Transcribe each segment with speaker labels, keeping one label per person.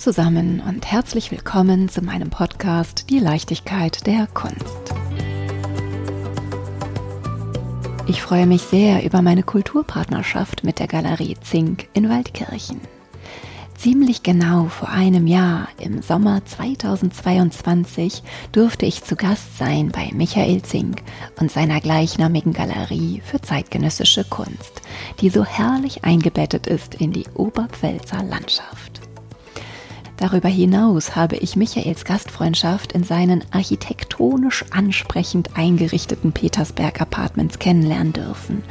Speaker 1: zusammen und herzlich willkommen zu meinem Podcast Die Leichtigkeit der Kunst. Ich freue mich sehr über meine Kulturpartnerschaft mit der Galerie Zink in Waldkirchen. Ziemlich genau vor einem Jahr, im Sommer 2022, durfte ich zu Gast sein bei Michael Zink und seiner gleichnamigen Galerie für zeitgenössische Kunst, die so herrlich eingebettet ist in die Oberpfälzer Landschaft. Darüber hinaus habe ich Michaels Gastfreundschaft in seinen architektonisch ansprechend eingerichteten Petersberg Apartments kennenlernen dürfen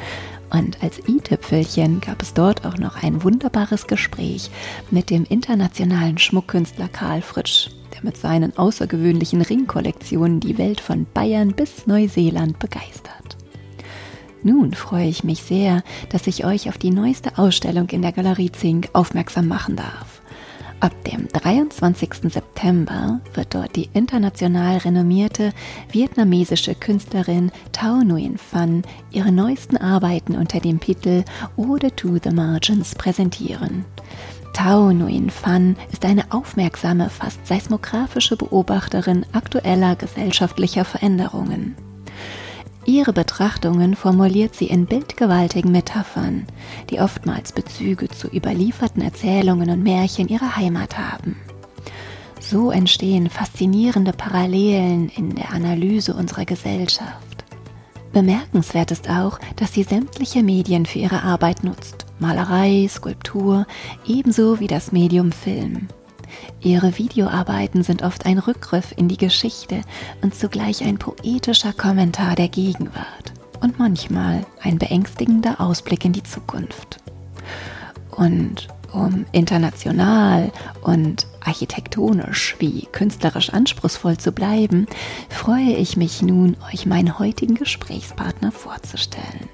Speaker 1: und als i-Tüpfelchen gab es dort auch noch ein wunderbares Gespräch mit dem internationalen Schmuckkünstler Karl Fritsch, der mit seinen außergewöhnlichen Ringkollektionen die Welt von Bayern bis Neuseeland begeistert. Nun freue ich mich sehr, dass ich euch auf die neueste Ausstellung in der Galerie Zink aufmerksam machen darf. Ab dem 23. September wird dort die international renommierte vietnamesische Künstlerin Thao Nguyen Phan ihre neuesten Arbeiten unter dem Titel Ode to the Margins präsentieren. Thao Nguyen Phan ist eine aufmerksame, fast seismografische Beobachterin aktueller gesellschaftlicher Veränderungen. Ihre Betrachtungen formuliert sie in bildgewaltigen Metaphern, die oftmals Bezüge zu überlieferten Erzählungen und Märchen ihrer Heimat haben. So entstehen faszinierende Parallelen in der Analyse unserer Gesellschaft. Bemerkenswert ist auch, dass sie sämtliche Medien für ihre Arbeit nutzt, Malerei, Skulptur, ebenso wie das Medium Film. Ihre Videoarbeiten sind oft ein Rückgriff in die Geschichte und zugleich ein poetischer Kommentar der Gegenwart und manchmal ein beängstigender Ausblick in die Zukunft. Und um international und architektonisch wie künstlerisch anspruchsvoll zu bleiben, freue ich mich nun, euch meinen heutigen Gesprächspartner vorzustellen.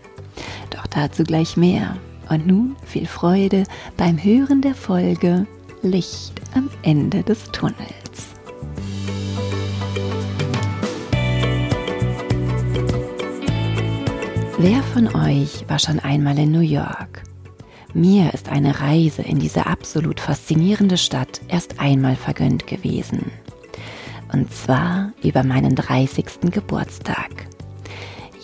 Speaker 1: Doch dazu gleich mehr. Und nun viel Freude beim Hören der Folge Licht am Ende des Tunnels. Wer von euch war schon einmal in New York? Mir ist eine Reise in diese absolut faszinierende Stadt erst einmal vergönnt gewesen. Und zwar über meinen 30. Geburtstag.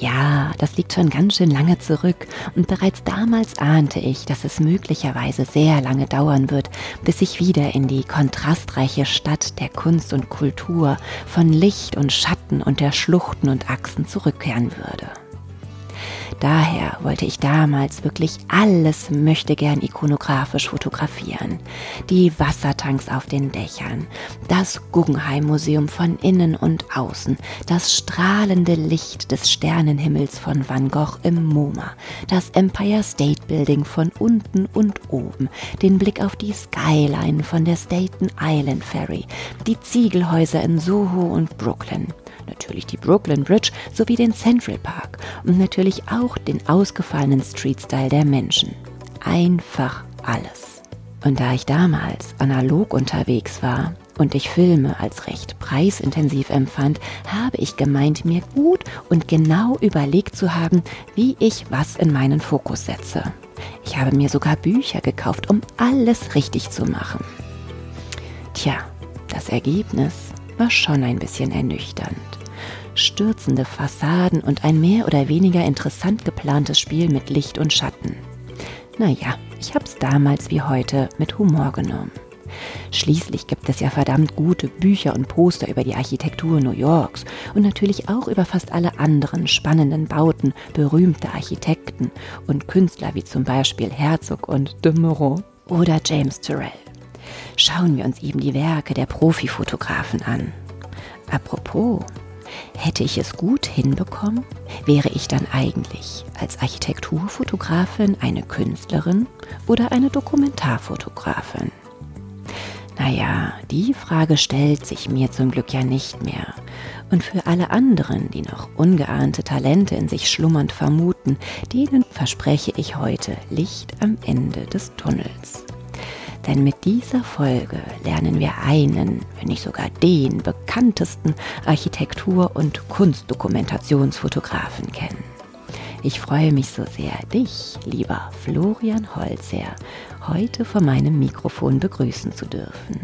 Speaker 1: Ja, das liegt schon ganz schön lange zurück und bereits damals ahnte ich, dass es möglicherweise sehr lange dauern wird, bis ich wieder in die kontrastreiche Stadt der Kunst und Kultur von Licht und Schatten und der Schluchten und Achsen zurückkehren würde. Daher wollte ich damals wirklich alles möchte gern ikonografisch fotografieren. Die Wassertanks auf den Dächern, das Guggenheim Museum von innen und außen, das strahlende Licht des Sternenhimmels von Van Gogh im MoMA, das Empire State Building von unten und oben, den Blick auf die Skyline von der Staten Island Ferry, die Ziegelhäuser in Soho und Brooklyn natürlich die Brooklyn Bridge sowie den Central Park und natürlich auch den ausgefallenen Street-Style der Menschen. Einfach alles. Und da ich damals analog unterwegs war und ich Filme als recht preisintensiv empfand, habe ich gemeint, mir gut und genau überlegt zu haben, wie ich was in meinen Fokus setze. Ich habe mir sogar Bücher gekauft, um alles richtig zu machen. Tja, das Ergebnis war schon ein bisschen ernüchternd stürzende Fassaden und ein mehr oder weniger interessant geplantes Spiel mit Licht und Schatten. Naja, ich hab's damals wie heute mit Humor genommen. Schließlich gibt es ja verdammt gute Bücher und Poster über die Architektur New Yorks und natürlich auch über fast alle anderen spannenden Bauten berühmter Architekten und Künstler wie zum Beispiel Herzog und de Meuron oder James Turrell. Schauen wir uns eben die Werke der Profifotografen an. Apropos, Hätte ich es gut hinbekommen, wäre ich dann eigentlich als Architekturfotografin eine Künstlerin oder eine Dokumentarfotografin? Naja, die Frage stellt sich mir zum Glück ja nicht mehr. Und für alle anderen, die noch ungeahnte Talente in sich schlummernd vermuten, denen verspreche ich heute Licht am Ende des Tunnels. Denn mit dieser Folge lernen wir einen, wenn nicht sogar den bekanntesten Architektur- und Kunstdokumentationsfotografen kennen. Ich freue mich so sehr, dich, lieber Florian Holzer, heute vor meinem Mikrofon begrüßen zu dürfen.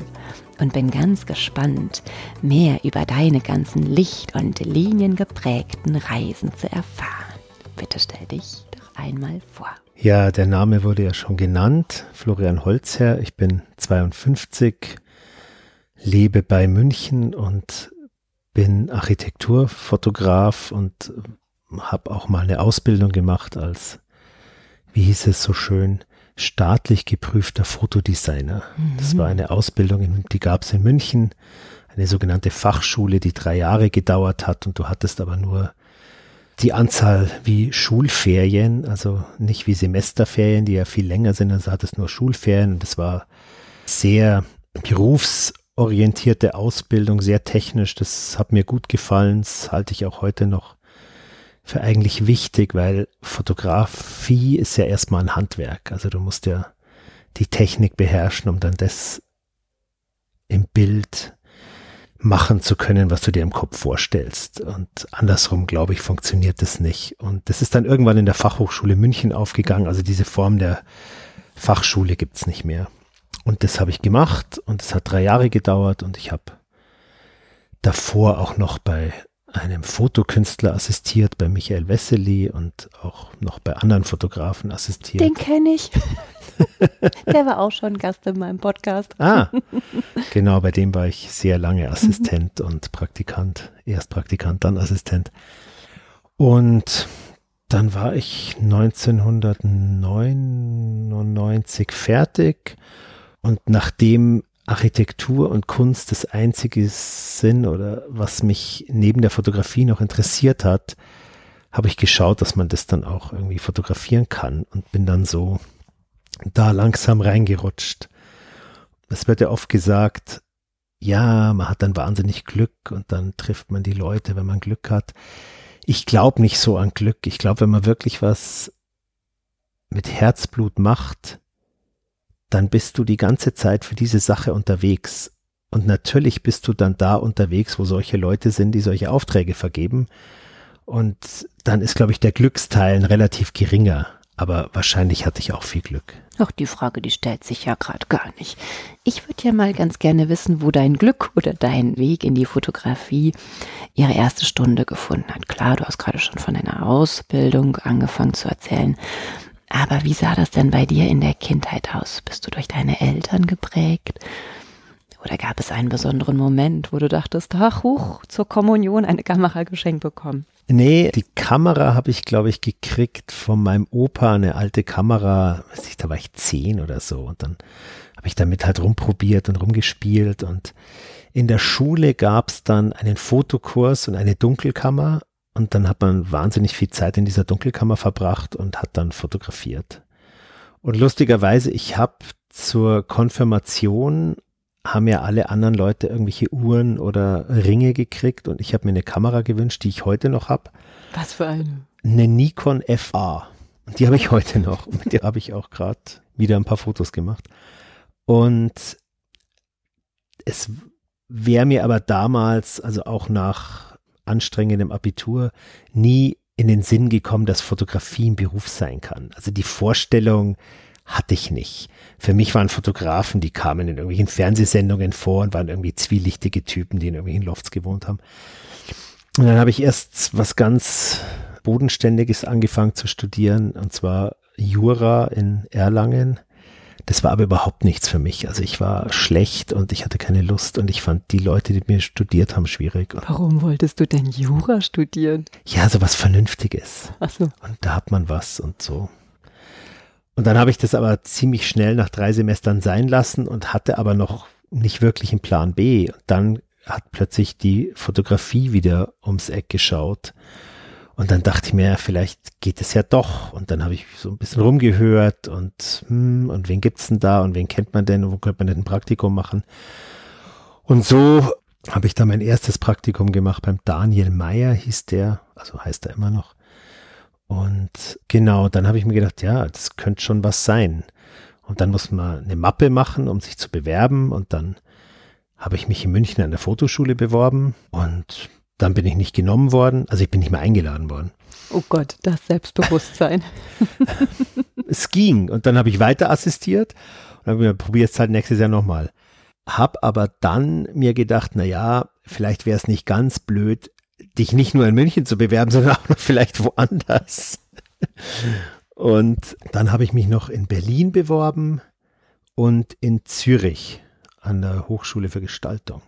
Speaker 1: Und bin ganz gespannt, mehr über deine ganzen Licht- und liniengeprägten Reisen zu erfahren. Bitte stell dich doch einmal vor.
Speaker 2: Ja, der Name wurde ja schon genannt. Florian Holzherr. Ich bin 52, lebe bei München und bin Architekturfotograf und habe auch mal eine Ausbildung gemacht als, wie hieß es so schön, staatlich geprüfter Fotodesigner. Mhm. Das war eine Ausbildung, die gab es in München, eine sogenannte Fachschule, die drei Jahre gedauert hat und du hattest aber nur die Anzahl wie Schulferien, also nicht wie Semesterferien, die ja viel länger sind, also hattest nur Schulferien. Und es war sehr berufsorientierte Ausbildung, sehr technisch, das hat mir gut gefallen, das halte ich auch heute noch für eigentlich wichtig, weil Fotografie ist ja erstmal ein Handwerk. Also du musst ja die Technik beherrschen, um dann das im Bild machen zu können, was du dir im Kopf vorstellst. Und andersrum, glaube ich, funktioniert das nicht. Und das ist dann irgendwann in der Fachhochschule München aufgegangen. Also diese Form der Fachschule gibt's nicht mehr. Und das habe ich gemacht und es hat drei Jahre gedauert und ich habe davor auch noch bei einem Fotokünstler assistiert, bei Michael Wessely und auch noch bei anderen Fotografen assistiert.
Speaker 1: Den kenne ich. Der war auch schon Gast in meinem Podcast.
Speaker 2: Ah, genau, bei dem war ich sehr lange Assistent und Praktikant. Erst Praktikant, dann Assistent. Und dann war ich 1999 fertig und nachdem Architektur und Kunst das einzige sind oder was mich neben der Fotografie noch interessiert hat, habe ich geschaut, dass man das dann auch irgendwie fotografieren kann und bin dann so da langsam reingerutscht. Es wird ja oft gesagt, ja, man hat dann wahnsinnig Glück und dann trifft man die Leute, wenn man Glück hat. Ich glaube nicht so an Glück. Ich glaube, wenn man wirklich was mit Herzblut macht, dann bist du die ganze Zeit für diese Sache unterwegs. Und natürlich bist du dann da unterwegs, wo solche Leute sind, die solche Aufträge vergeben. Und dann ist, glaube ich, der Glücksteil relativ geringer. Aber wahrscheinlich hatte ich auch viel Glück.
Speaker 1: Ach, die Frage, die stellt sich ja gerade gar nicht. Ich würde ja mal ganz gerne wissen, wo dein Glück oder dein Weg in die Fotografie ihre erste Stunde gefunden hat. Klar, du hast gerade schon von deiner Ausbildung angefangen zu erzählen. Aber wie sah das denn bei dir in der Kindheit aus? Bist du durch deine Eltern geprägt? Oder gab es einen besonderen Moment, wo du dachtest, ach, huch, zur Kommunion eine Kamera geschenkt bekommen?
Speaker 2: Nee, die Kamera habe ich, glaube ich, gekriegt von meinem Opa, eine alte Kamera, weiß ich, da war ich zehn oder so. Und dann habe ich damit halt rumprobiert und rumgespielt. Und in der Schule gab es dann einen Fotokurs und eine Dunkelkammer. Und dann hat man wahnsinnig viel Zeit in dieser Dunkelkammer verbracht und hat dann fotografiert. Und lustigerweise, ich habe zur Konfirmation haben ja alle anderen Leute irgendwelche Uhren oder Ringe gekriegt und ich habe mir eine Kamera gewünscht, die ich heute noch habe.
Speaker 1: Was für eine?
Speaker 2: Eine Nikon FA. Und die habe ich heute noch. Und mit der habe ich auch gerade wieder ein paar Fotos gemacht. Und es wäre mir aber damals, also auch nach anstrengendem Abitur nie in den Sinn gekommen, dass Fotografie ein Beruf sein kann. Also die Vorstellung hatte ich nicht. Für mich waren Fotografen, die kamen in irgendwelchen Fernsehsendungen vor und waren irgendwie zwielichtige Typen, die in irgendwelchen Lofts gewohnt haben. Und dann habe ich erst was ganz Bodenständiges angefangen zu studieren, und zwar Jura in Erlangen das war aber überhaupt nichts für mich. Also ich war schlecht und ich hatte keine Lust und ich fand die Leute, die mir studiert haben, schwierig.
Speaker 1: Warum wolltest du denn Jura studieren?
Speaker 2: Ja, so was Vernünftiges.
Speaker 1: Ach so.
Speaker 2: Und da hat man was und so. Und dann habe ich das aber ziemlich schnell nach drei Semestern sein lassen und hatte aber noch nicht wirklich einen Plan B. Und dann hat plötzlich die Fotografie wieder ums Eck geschaut. Und dann dachte ich mir, vielleicht geht es ja doch. Und dann habe ich so ein bisschen rumgehört und, hm, und wen gibt's denn da und wen kennt man denn und wo könnte man denn ein Praktikum machen? Und so habe ich dann mein erstes Praktikum gemacht beim Daniel Meyer, hieß der, also heißt er immer noch. Und genau, dann habe ich mir gedacht, ja, das könnte schon was sein. Und dann muss man eine Mappe machen, um sich zu bewerben. Und dann habe ich mich in München an der Fotoschule beworben und dann bin ich nicht genommen worden, also ich bin nicht mehr eingeladen worden.
Speaker 1: Oh Gott, das Selbstbewusstsein.
Speaker 2: es ging und dann habe ich weiter assistiert und habe mir probiert es halt nächstes Jahr nochmal. Hab aber dann mir gedacht, na ja, vielleicht wäre es nicht ganz blöd, dich nicht nur in München zu bewerben, sondern auch noch vielleicht woanders. Und dann habe ich mich noch in Berlin beworben und in Zürich an der Hochschule für Gestaltung.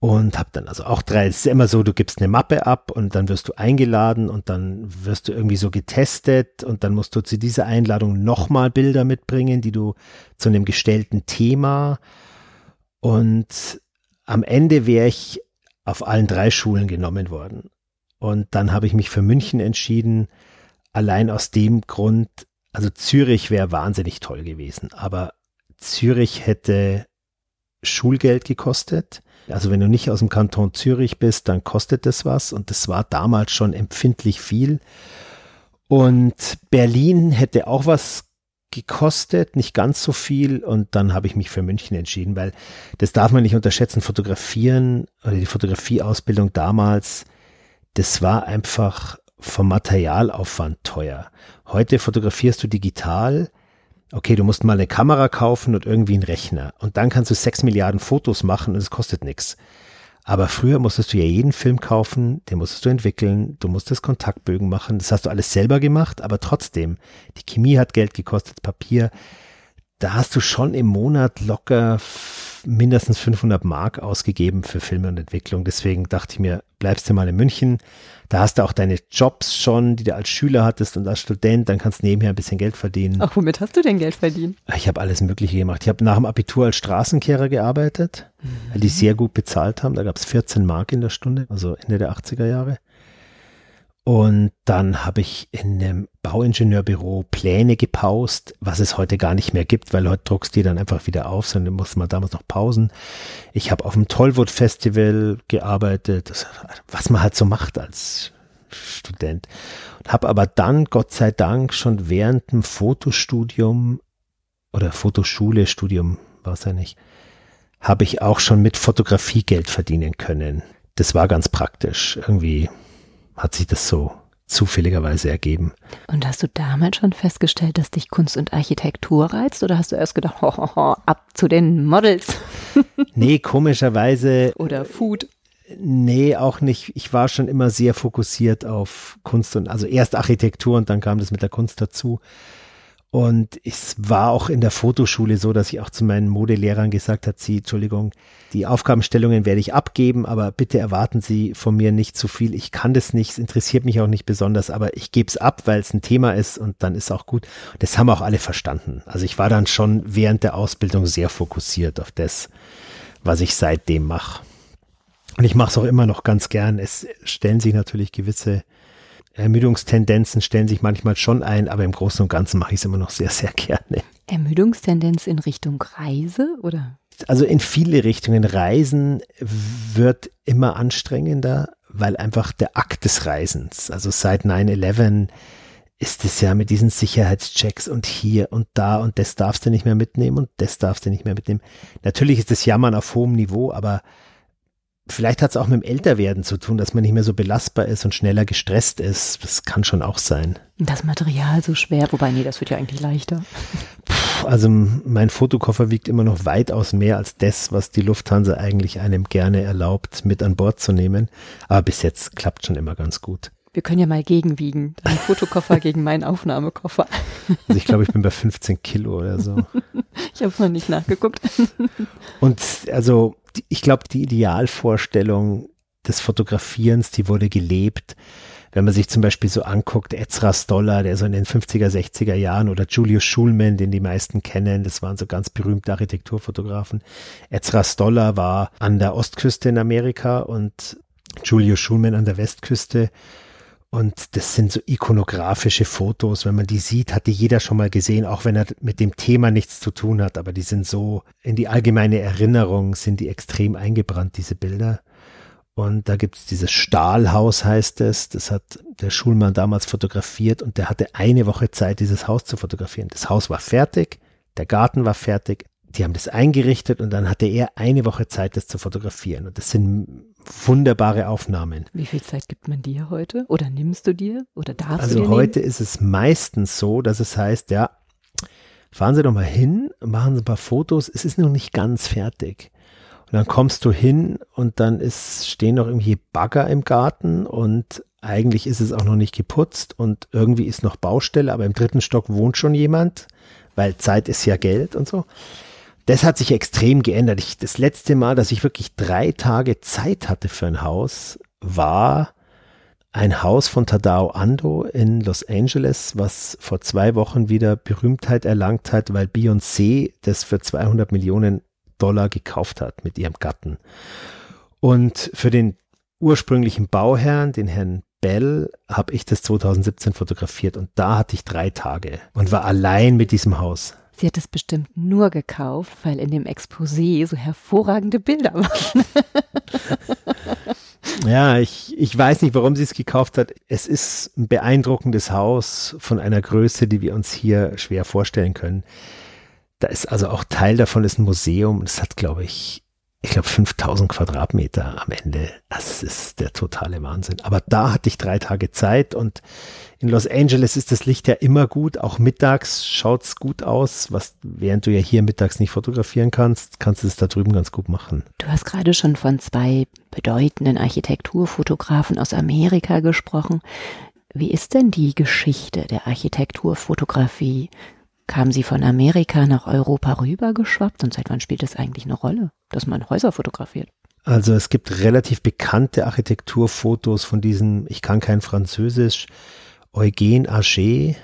Speaker 2: Und habe dann also auch drei, es ist immer so, du gibst eine Mappe ab und dann wirst du eingeladen und dann wirst du irgendwie so getestet und dann musst du zu dieser Einladung nochmal Bilder mitbringen, die du zu einem gestellten Thema und am Ende wäre ich auf allen drei Schulen genommen worden. Und dann habe ich mich für München entschieden, allein aus dem Grund, also Zürich wäre wahnsinnig toll gewesen, aber Zürich hätte Schulgeld gekostet. Also wenn du nicht aus dem Kanton Zürich bist, dann kostet das was und das war damals schon empfindlich viel. Und Berlin hätte auch was gekostet, nicht ganz so viel und dann habe ich mich für München entschieden, weil das darf man nicht unterschätzen, fotografieren oder die Fotografieausbildung damals, das war einfach vom Materialaufwand teuer. Heute fotografierst du digital, okay, du musst mal eine Kamera kaufen und irgendwie einen Rechner. Und dann kannst du sechs Milliarden Fotos machen und es kostet nichts. Aber früher musstest du ja jeden Film kaufen, den musstest du entwickeln, du musstest Kontaktbögen machen, das hast du alles selber gemacht, aber trotzdem, die Chemie hat Geld gekostet, Papier, da hast du schon im Monat locker mindestens 500 Mark ausgegeben für Filme und Entwicklung. Deswegen dachte ich mir, bleibst du mal in München. Da hast du auch deine Jobs schon, die du als Schüler hattest und als Student. Dann kannst du nebenher ein bisschen Geld verdienen.
Speaker 1: Ach, womit hast du denn Geld verdient?
Speaker 2: Ich habe alles Mögliche gemacht. Ich habe nach dem Abitur als Straßenkehrer gearbeitet, mhm. weil die sehr gut bezahlt haben. Da gab es 14 Mark in der Stunde, also Ende der 80er Jahre. Und dann habe ich in einem Bauingenieurbüro Pläne gepaust, was es heute gar nicht mehr gibt, weil heute druckst die dann einfach wieder auf, sondern musste man damals noch pausen. Ich habe auf dem Tollwood Festival gearbeitet, was man halt so macht als Student. Habe aber dann, Gott sei Dank, schon während dem Fotostudium oder Fotoschule, Studium war es ja nicht, habe ich auch schon mit Fotografie Geld verdienen können. Das war ganz praktisch. Irgendwie hat sich das so zufälligerweise ergeben.
Speaker 1: Und hast du damals schon festgestellt, dass dich Kunst und Architektur reizt oder hast du erst gedacht, ho, ho, ho, ab zu den Models?
Speaker 2: nee, komischerweise.
Speaker 1: Oder Food.
Speaker 2: Nee, auch nicht. Ich war schon immer sehr fokussiert auf Kunst und also erst Architektur und dann kam das mit der Kunst dazu. Und es war auch in der Fotoschule so, dass ich auch zu meinen Modelehrern gesagt habe, Sie, Entschuldigung, die Aufgabenstellungen werde ich abgeben, aber bitte erwarten Sie von mir nicht zu viel. Ich kann das nicht, es interessiert mich auch nicht besonders, aber ich gebe es ab, weil es ein Thema ist und dann ist auch gut. Das haben auch alle verstanden. Also ich war dann schon während der Ausbildung sehr fokussiert auf das, was ich seitdem mache. Und ich mache es auch immer noch ganz gern. Es stellen sich natürlich gewisse Ermüdungstendenzen stellen sich manchmal schon ein, aber im Großen und Ganzen mache ich es immer noch sehr, sehr gerne.
Speaker 1: Ermüdungstendenz in Richtung Reise oder?
Speaker 2: Also in viele Richtungen. Reisen wird immer anstrengender, weil einfach der Akt des Reisens, also seit 9-11 ist es ja mit diesen Sicherheitschecks und hier und da und das darfst du nicht mehr mitnehmen und das darfst du nicht mehr mitnehmen. Natürlich ist das Jammern auf hohem Niveau, aber Vielleicht hat es auch mit dem Älterwerden zu tun, dass man nicht mehr so belastbar ist und schneller gestresst ist. Das kann schon auch sein.
Speaker 1: Das Material so schwer, wobei, nee, das wird ja eigentlich leichter.
Speaker 2: Also mein Fotokoffer wiegt immer noch weitaus mehr als das, was die Lufthansa eigentlich einem gerne erlaubt, mit an Bord zu nehmen. Aber bis jetzt klappt schon immer ganz gut.
Speaker 1: Wir können ja mal gegenwiegen. Dein Fotokoffer gegen meinen Aufnahmekoffer.
Speaker 2: Also ich glaube, ich bin bei 15 Kilo oder so.
Speaker 1: Ich habe es noch nicht nachgeguckt.
Speaker 2: Und also ich glaube, die Idealvorstellung des Fotografierens, die wurde gelebt. Wenn man sich zum Beispiel so anguckt, Ezra Stoller, der so in den 50er, 60er Jahren oder Julius Schulman, den die meisten kennen, das waren so ganz berühmte Architekturfotografen. Ezra Stoller war an der Ostküste in Amerika und Julius Schulman an der Westküste. Und das sind so ikonografische Fotos. Wenn man die sieht, hat die jeder schon mal gesehen, auch wenn er mit dem Thema nichts zu tun hat. Aber die sind so in die allgemeine Erinnerung, sind die extrem eingebrannt, diese Bilder. Und da gibt es dieses Stahlhaus, heißt es. Das hat der Schulmann damals fotografiert und der hatte eine Woche Zeit, dieses Haus zu fotografieren. Das Haus war fertig, der Garten war fertig, die haben das eingerichtet und dann hatte er eine Woche Zeit, das zu fotografieren. Und das sind wunderbare Aufnahmen.
Speaker 1: Wie viel Zeit gibt man dir heute? Oder nimmst du dir? Oder darfst
Speaker 2: also
Speaker 1: du dir
Speaker 2: heute
Speaker 1: nehmen?
Speaker 2: ist es meistens so, dass es heißt, ja, fahren Sie doch mal hin, machen Sie ein paar Fotos, es ist noch nicht ganz fertig. Und dann kommst du hin und dann ist, stehen noch irgendwie Bagger im Garten und eigentlich ist es auch noch nicht geputzt und irgendwie ist noch Baustelle, aber im dritten Stock wohnt schon jemand, weil Zeit ist ja Geld und so. Das hat sich extrem geändert. Ich, das letzte Mal, dass ich wirklich drei Tage Zeit hatte für ein Haus, war ein Haus von Tadao Ando in Los Angeles, was vor zwei Wochen wieder Berühmtheit erlangt hat, weil Beyoncé das für 200 Millionen Dollar gekauft hat mit ihrem Gatten. Und für den ursprünglichen Bauherrn, den Herrn Bell, habe ich das 2017 fotografiert und da hatte ich drei Tage und war allein mit diesem Haus.
Speaker 1: Sie hat es bestimmt nur gekauft, weil in dem Exposé so hervorragende Bilder waren.
Speaker 2: ja, ich, ich weiß nicht, warum sie es gekauft hat. Es ist ein beeindruckendes Haus von einer Größe, die wir uns hier schwer vorstellen können. Da ist also auch Teil davon ist ein Museum. Es hat, glaube ich, ich glaube 5000 Quadratmeter am Ende. Das ist der totale Wahnsinn. Aber da hatte ich drei Tage Zeit und in Los Angeles ist das Licht ja immer gut. Auch mittags schaut es gut aus. Was, während du ja hier mittags nicht fotografieren kannst, kannst du es da drüben ganz gut machen.
Speaker 1: Du hast gerade schon von zwei bedeutenden Architekturfotografen aus Amerika gesprochen. Wie ist denn die Geschichte der Architekturfotografie? Kam sie von Amerika nach Europa rüber geschwappt und seit wann spielt es eigentlich eine Rolle, dass man Häuser fotografiert?
Speaker 2: Also es gibt relativ bekannte Architekturfotos von diesem, ich kann kein Französisch, Eugène Ager,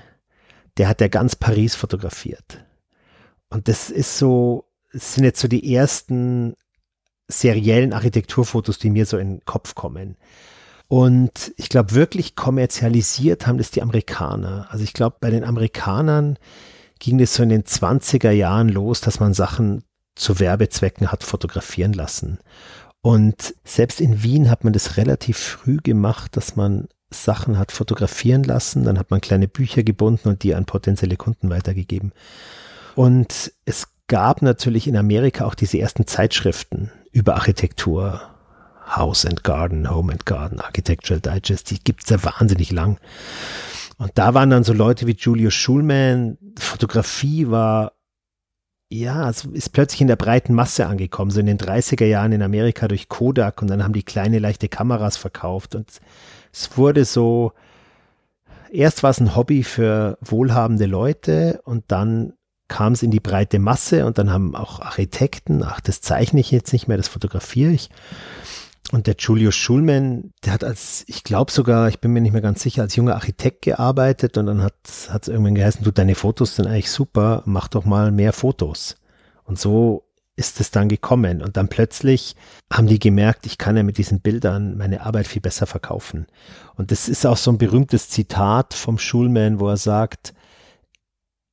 Speaker 2: der hat ja ganz Paris fotografiert. Und das ist so, das sind jetzt so die ersten seriellen Architekturfotos, die mir so in den Kopf kommen. Und ich glaube, wirklich kommerzialisiert haben das die Amerikaner. Also ich glaube, bei den Amerikanern ging es so in den 20er Jahren los, dass man Sachen zu Werbezwecken hat fotografieren lassen. Und selbst in Wien hat man das relativ früh gemacht, dass man Sachen hat fotografieren lassen, dann hat man kleine Bücher gebunden und die an potenzielle Kunden weitergegeben. Und es gab natürlich in Amerika auch diese ersten Zeitschriften über Architektur, House and Garden, Home and Garden, Architectural Digest, die gibt es ja wahnsinnig lang. Und da waren dann so Leute wie Julius Schulman, Fotografie war, ja, es ist plötzlich in der breiten Masse angekommen, so in den 30er Jahren in Amerika durch Kodak und dann haben die kleine leichte Kameras verkauft und es wurde so, erst war es ein Hobby für wohlhabende Leute und dann kam es in die breite Masse und dann haben auch Architekten, ach, das zeichne ich jetzt nicht mehr, das fotografiere ich. Und der Julius Schulman, der hat als, ich glaube sogar, ich bin mir nicht mehr ganz sicher, als junger Architekt gearbeitet und dann hat es irgendwann geheißen, du, deine Fotos sind eigentlich super, mach doch mal mehr Fotos. Und so ist es dann gekommen. Und dann plötzlich haben die gemerkt, ich kann ja mit diesen Bildern meine Arbeit viel besser verkaufen. Und das ist auch so ein berühmtes Zitat vom Schulman, wo er sagt,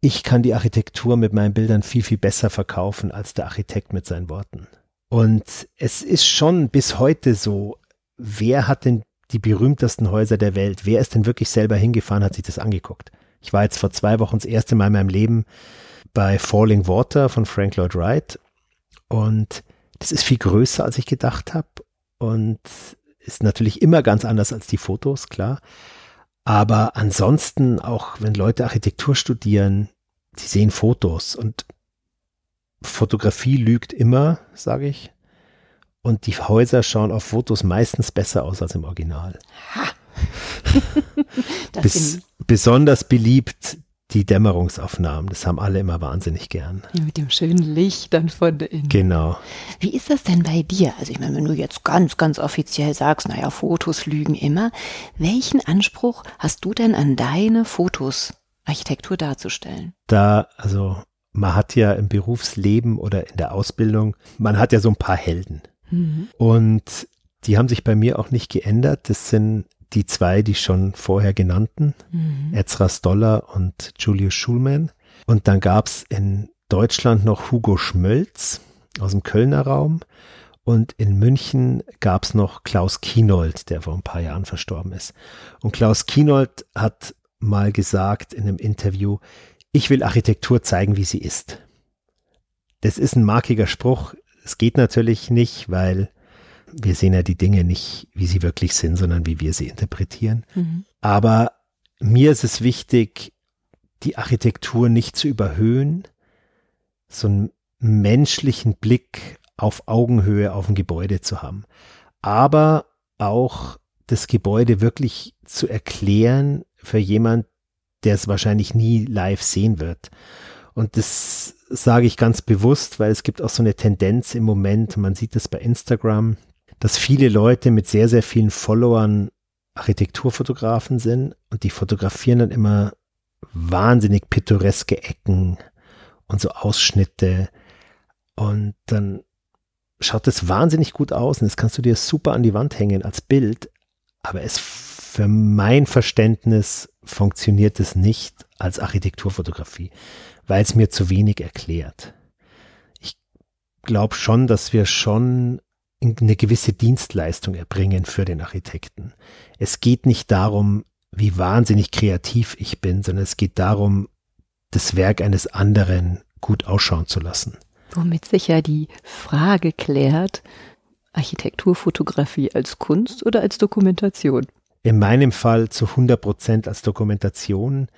Speaker 2: ich kann die Architektur mit meinen Bildern viel, viel besser verkaufen als der Architekt mit seinen Worten. Und es ist schon bis heute so, wer hat denn die berühmtesten Häuser der Welt? Wer ist denn wirklich selber hingefahren, hat sich das angeguckt? Ich war jetzt vor zwei Wochen das erste Mal in meinem Leben bei Falling Water von Frank Lloyd Wright und das ist viel größer, als ich gedacht habe. Und ist natürlich immer ganz anders als die Fotos, klar. Aber ansonsten, auch wenn Leute Architektur studieren, die sehen Fotos und Fotografie lügt immer, sage ich. Und die Häuser schauen auf Fotos meistens besser aus als im Original. Ha. Bis, besonders beliebt die Dämmerungsaufnahmen. Das haben alle immer wahnsinnig gern.
Speaker 1: Mit dem schönen Licht dann von innen.
Speaker 2: Genau.
Speaker 1: Wie ist das denn bei dir? Also ich meine, wenn du jetzt ganz, ganz offiziell sagst, naja, Fotos lügen immer, welchen Anspruch hast du denn an deine Fotos, Architektur darzustellen?
Speaker 2: Da, also man hat ja im Berufsleben oder in der Ausbildung, man hat ja so ein paar Helden. Mhm. Und die haben sich bei mir auch nicht geändert. Das sind die zwei, die schon vorher genannten, mhm. Ezra Stoller und Julius Schulman. Und dann gab es in Deutschland noch Hugo Schmölz aus dem Kölner Raum. Und in München gab es noch Klaus Kienold, der vor ein paar Jahren verstorben ist. Und Klaus Kienold hat mal gesagt in einem Interview, ich will Architektur zeigen, wie sie ist. das ist ein markiger Spruch. Es geht natürlich nicht, weil wir sehen ja die Dinge nicht, wie sie wirklich sind, sondern wie wir sie interpretieren. Mhm. Aber mir ist es wichtig, die Architektur nicht zu überhöhen, so einen menschlichen Blick auf Augenhöhe auf ein Gebäude zu haben. Aber auch das Gebäude wirklich zu erklären für jemand, der es wahrscheinlich nie live sehen wird. Und das sage ich ganz bewusst, weil es gibt auch so eine Tendenz im Moment, man sieht das bei Instagram, dass viele Leute mit sehr, sehr vielen Followern Architekturfotografen sind und die fotografieren dann immer wahnsinnig pittoreske Ecken und so Ausschnitte und dann schaut es wahnsinnig gut aus und das kannst du dir super an die Wand hängen als Bild, aber es für mein Verständnis funktioniert es nicht als Architekturfotografie, weil es mir zu wenig erklärt. Ich glaube schon, dass wir schon eine gewisse Dienstleistung erbringen für den Architekten. Es geht nicht darum, wie wahnsinnig kreativ ich bin, sondern es geht darum, das Werk eines anderen gut ausschauen zu lassen.
Speaker 1: Womit sich ja die Frage klärt, Architekturfotografie als Kunst oder als Dokumentation?
Speaker 2: In meinem Fall zu 100 Prozent als Dokumentation.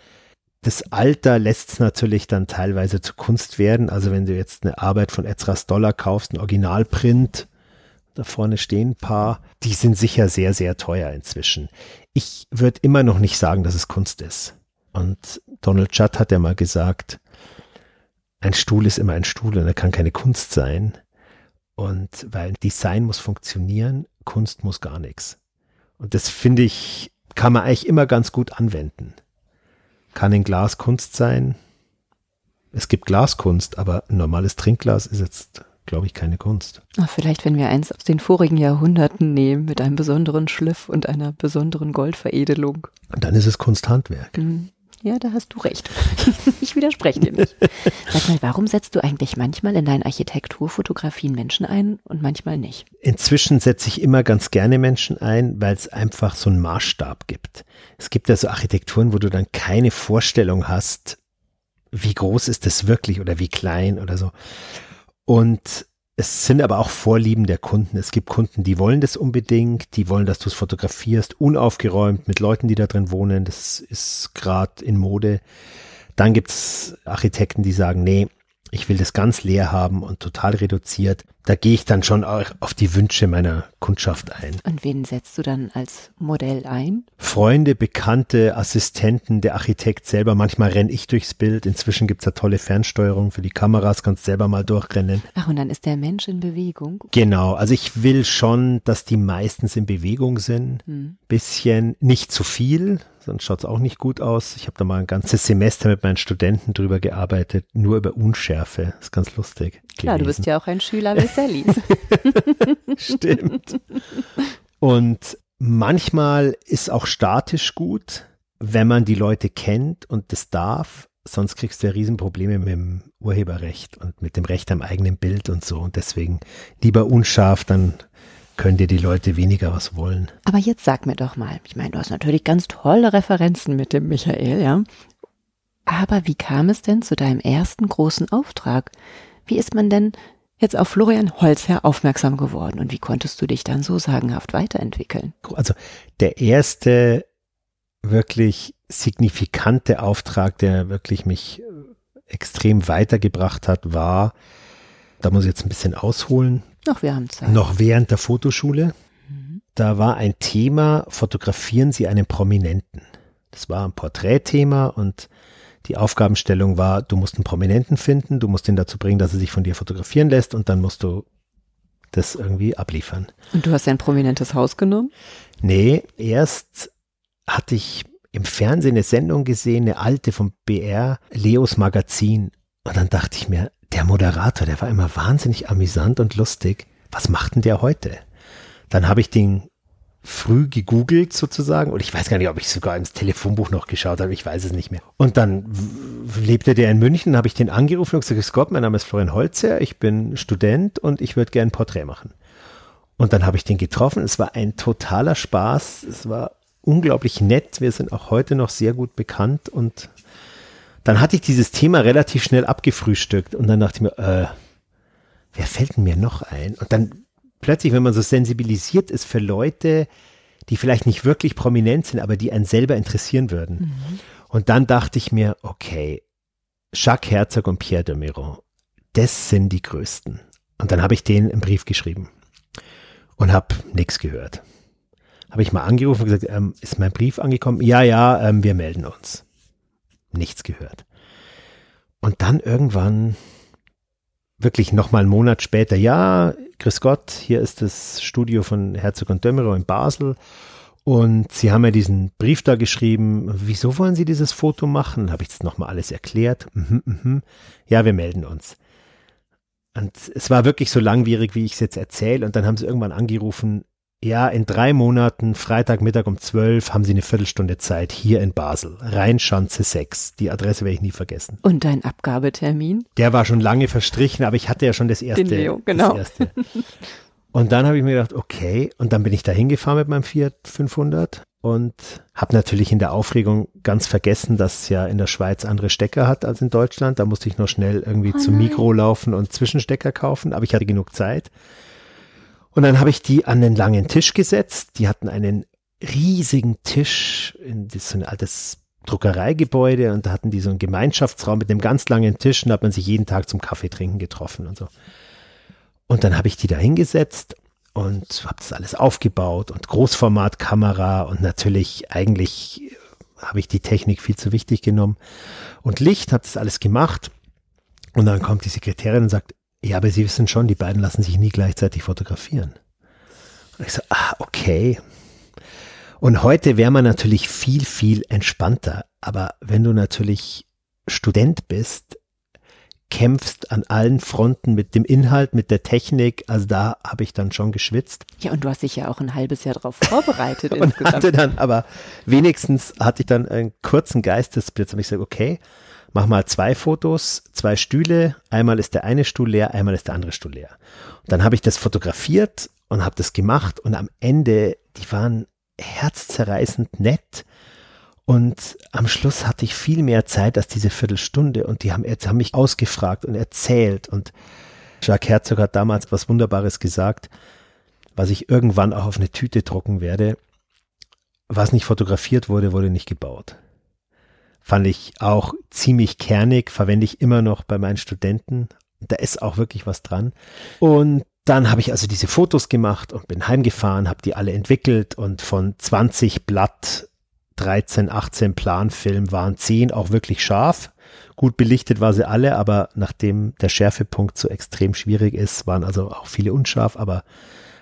Speaker 2: Das Alter lässt es natürlich dann teilweise zu Kunst werden. Also wenn du jetzt eine Arbeit von Ezra Stoller kaufst, ein Originalprint, da vorne stehen ein paar, die sind sicher sehr, sehr teuer inzwischen. Ich würde immer noch nicht sagen, dass es Kunst ist. Und Donald Judd hat ja mal gesagt, ein Stuhl ist immer ein Stuhl und er kann keine Kunst sein. Und weil Design muss funktionieren, Kunst muss gar nichts. Und das finde ich, kann man eigentlich immer ganz gut anwenden. Kann ein Glas Kunst sein? Es gibt Glaskunst, aber ein normales Trinkglas ist jetzt, glaube ich, keine Kunst.
Speaker 1: Ach, vielleicht, wenn wir eins aus den vorigen Jahrhunderten nehmen, mit einem besonderen Schliff und einer besonderen Goldveredelung.
Speaker 2: Und dann ist es Kunsthandwerk.
Speaker 1: Mhm. Ja, da hast du recht. ich widerspreche dir nicht. Sag mal, warum setzt du eigentlich manchmal in deinen Architekturfotografien Menschen ein und manchmal nicht?
Speaker 2: Inzwischen setze ich immer ganz gerne Menschen ein, weil es einfach so einen Maßstab gibt. Es gibt ja so Architekturen, wo du dann keine Vorstellung hast, wie groß ist das wirklich oder wie klein oder so. Und es sind aber auch Vorlieben der Kunden. Es gibt Kunden, die wollen das unbedingt, die wollen, dass du es fotografierst, unaufgeräumt mit Leuten, die da drin wohnen. Das ist gerade in Mode. Dann gibt es Architekten, die sagen, nee, ich will das ganz leer haben und total reduziert. Da gehe ich dann schon auch auf die Wünsche meiner Kundschaft ein.
Speaker 1: Und wen setzt du dann als Modell ein?
Speaker 2: Freunde, Bekannte, Assistenten, der Architekt selber. Manchmal renne ich durchs Bild. Inzwischen gibt es ja tolle Fernsteuerung für die Kameras, kannst selber mal durchrennen.
Speaker 1: Ach, und dann ist der Mensch in Bewegung?
Speaker 2: Genau, also ich will schon, dass die meistens in Bewegung sind. Hm. Bisschen, nicht zu viel, sonst schaut es auch nicht gut aus. Ich habe da mal ein ganzes Semester mit meinen Studenten drüber gearbeitet, nur über Unschärfe. Das ist ganz lustig.
Speaker 1: Klar, gewesen. du bist ja auch ein Schüler mit Sallys.
Speaker 2: Stimmt. Und manchmal ist auch statisch gut, wenn man die Leute kennt und das darf. Sonst kriegst du ja Riesenprobleme mit dem Urheberrecht und mit dem Recht am eigenen Bild und so. Und deswegen lieber unscharf, dann können dir die Leute weniger was wollen.
Speaker 1: Aber jetzt sag mir doch mal, ich meine, du hast natürlich ganz tolle Referenzen mit dem Michael, ja. Aber wie kam es denn zu deinem ersten großen Auftrag? Wie ist man denn jetzt auf Florian Holzherr aufmerksam geworden und wie konntest du dich dann so sagenhaft weiterentwickeln?
Speaker 2: Also der erste wirklich signifikante Auftrag, der wirklich mich extrem weitergebracht hat, war, da muss ich jetzt ein bisschen ausholen,
Speaker 1: noch, wir haben Zeit.
Speaker 2: Noch während der Fotoschule. Mhm. Da war ein Thema, fotografieren Sie einen Prominenten. Das war ein Porträtthema und die Aufgabenstellung war, du musst einen Prominenten finden, du musst ihn dazu bringen, dass er sich von dir fotografieren lässt und dann musst du das irgendwie abliefern.
Speaker 1: Und du hast ein prominentes Haus genommen?
Speaker 2: Nee, erst hatte ich im Fernsehen eine Sendung gesehen, eine alte vom BR, Leos Magazin. Und dann dachte ich mir, der Moderator, der war immer wahnsinnig amüsant und lustig. Was macht denn der heute? Dann habe ich den früh gegoogelt sozusagen und ich weiß gar nicht, ob ich sogar ins Telefonbuch noch geschaut habe, ich weiß es nicht mehr. Und dann lebte der in München, habe ich den angerufen und gesagt, Gott, mein Name ist Florian Holzer, ich bin Student und ich würde gerne ein Porträt machen. Und dann habe ich den getroffen, es war ein totaler Spaß, es war unglaublich nett, wir sind auch heute noch sehr gut bekannt und dann hatte ich dieses Thema relativ schnell abgefrühstückt und dann dachte ich mir, äh, wer fällt denn mir noch ein? Und dann plötzlich, wenn man so sensibilisiert ist für Leute, die vielleicht nicht wirklich prominent sind, aber die einen selber interessieren würden. Mhm. Und dann dachte ich mir, okay, Jacques Herzog und Pierre de Miron, das sind die Größten. Und dann habe ich denen einen Brief geschrieben und habe nichts gehört. Habe ich mal angerufen und gesagt, ähm, ist mein Brief angekommen? Ja, ja, ähm, wir melden uns. Nichts gehört. Und dann irgendwann, wirklich nochmal einen Monat später, ja, grüß Gott, hier ist das Studio von Herzog und Dömerow in Basel. Und Sie haben ja diesen Brief da geschrieben. Wieso wollen Sie dieses Foto machen? Habe ich das nochmal alles erklärt? Mhm, mhm. Ja, wir melden uns. Und es war wirklich so langwierig, wie ich es jetzt erzähle. Und dann haben sie irgendwann angerufen, ja, in drei Monaten, Freitagmittag um zwölf, haben sie eine Viertelstunde Zeit hier in Basel. Rheinschanze 6. Die Adresse werde ich nie vergessen.
Speaker 1: Und dein Abgabetermin?
Speaker 2: Der war schon lange verstrichen, aber ich hatte ja schon das erste. Den
Speaker 1: Leo, genau. Das erste.
Speaker 2: Und dann habe ich mir gedacht, okay, und dann bin ich da hingefahren mit meinem Fiat 500 und habe natürlich in der Aufregung ganz vergessen, dass es ja in der Schweiz andere Stecker hat als in Deutschland. Da musste ich noch schnell irgendwie oh zum Mikro laufen und Zwischenstecker kaufen, aber ich hatte genug Zeit. Und dann habe ich die an den langen Tisch gesetzt. Die hatten einen riesigen Tisch, in so ein altes Druckereigebäude und da hatten die so einen Gemeinschaftsraum mit einem ganz langen Tisch und da hat man sich jeden Tag zum Kaffee trinken getroffen und so. Und dann habe ich die da hingesetzt und habe das alles aufgebaut und Großformatkamera und natürlich eigentlich habe ich die Technik viel zu wichtig genommen und Licht, habe das alles gemacht und dann kommt die Sekretärin und sagt, ja, aber Sie wissen schon, die beiden lassen sich nie gleichzeitig fotografieren. Und ich so, ah, okay. Und heute wäre man natürlich viel, viel entspannter. Aber wenn du natürlich Student bist, kämpfst an allen Fronten mit dem Inhalt, mit der Technik. Also da habe ich dann schon geschwitzt.
Speaker 1: Ja, und du hast dich ja auch ein halbes Jahr darauf vorbereitet.
Speaker 2: und insgesamt. hatte dann, aber wenigstens hatte ich dann einen kurzen Geistesblitz und ich sage, okay, mach mal zwei Fotos, zwei Stühle. Einmal ist der eine Stuhl leer, einmal ist der andere Stuhl leer. Und dann habe ich das fotografiert und habe das gemacht und am Ende, die waren herzzerreißend nett und am Schluss hatte ich viel mehr Zeit als diese Viertelstunde und die haben, haben mich ausgefragt und erzählt. Und Jacques Herzog hat damals was Wunderbares gesagt, was ich irgendwann auch auf eine Tüte drucken werde. Was nicht fotografiert wurde, wurde nicht gebaut. Fand ich auch ziemlich kernig, verwende ich immer noch bei meinen Studenten. Da ist auch wirklich was dran. Und dann habe ich also diese Fotos gemacht und bin heimgefahren, habe die alle entwickelt und von 20 Blatt 13, 18 Planfilm waren 10 auch wirklich scharf. Gut belichtet war sie alle, aber nachdem der Schärfepunkt so extrem schwierig ist, waren also auch viele unscharf, aber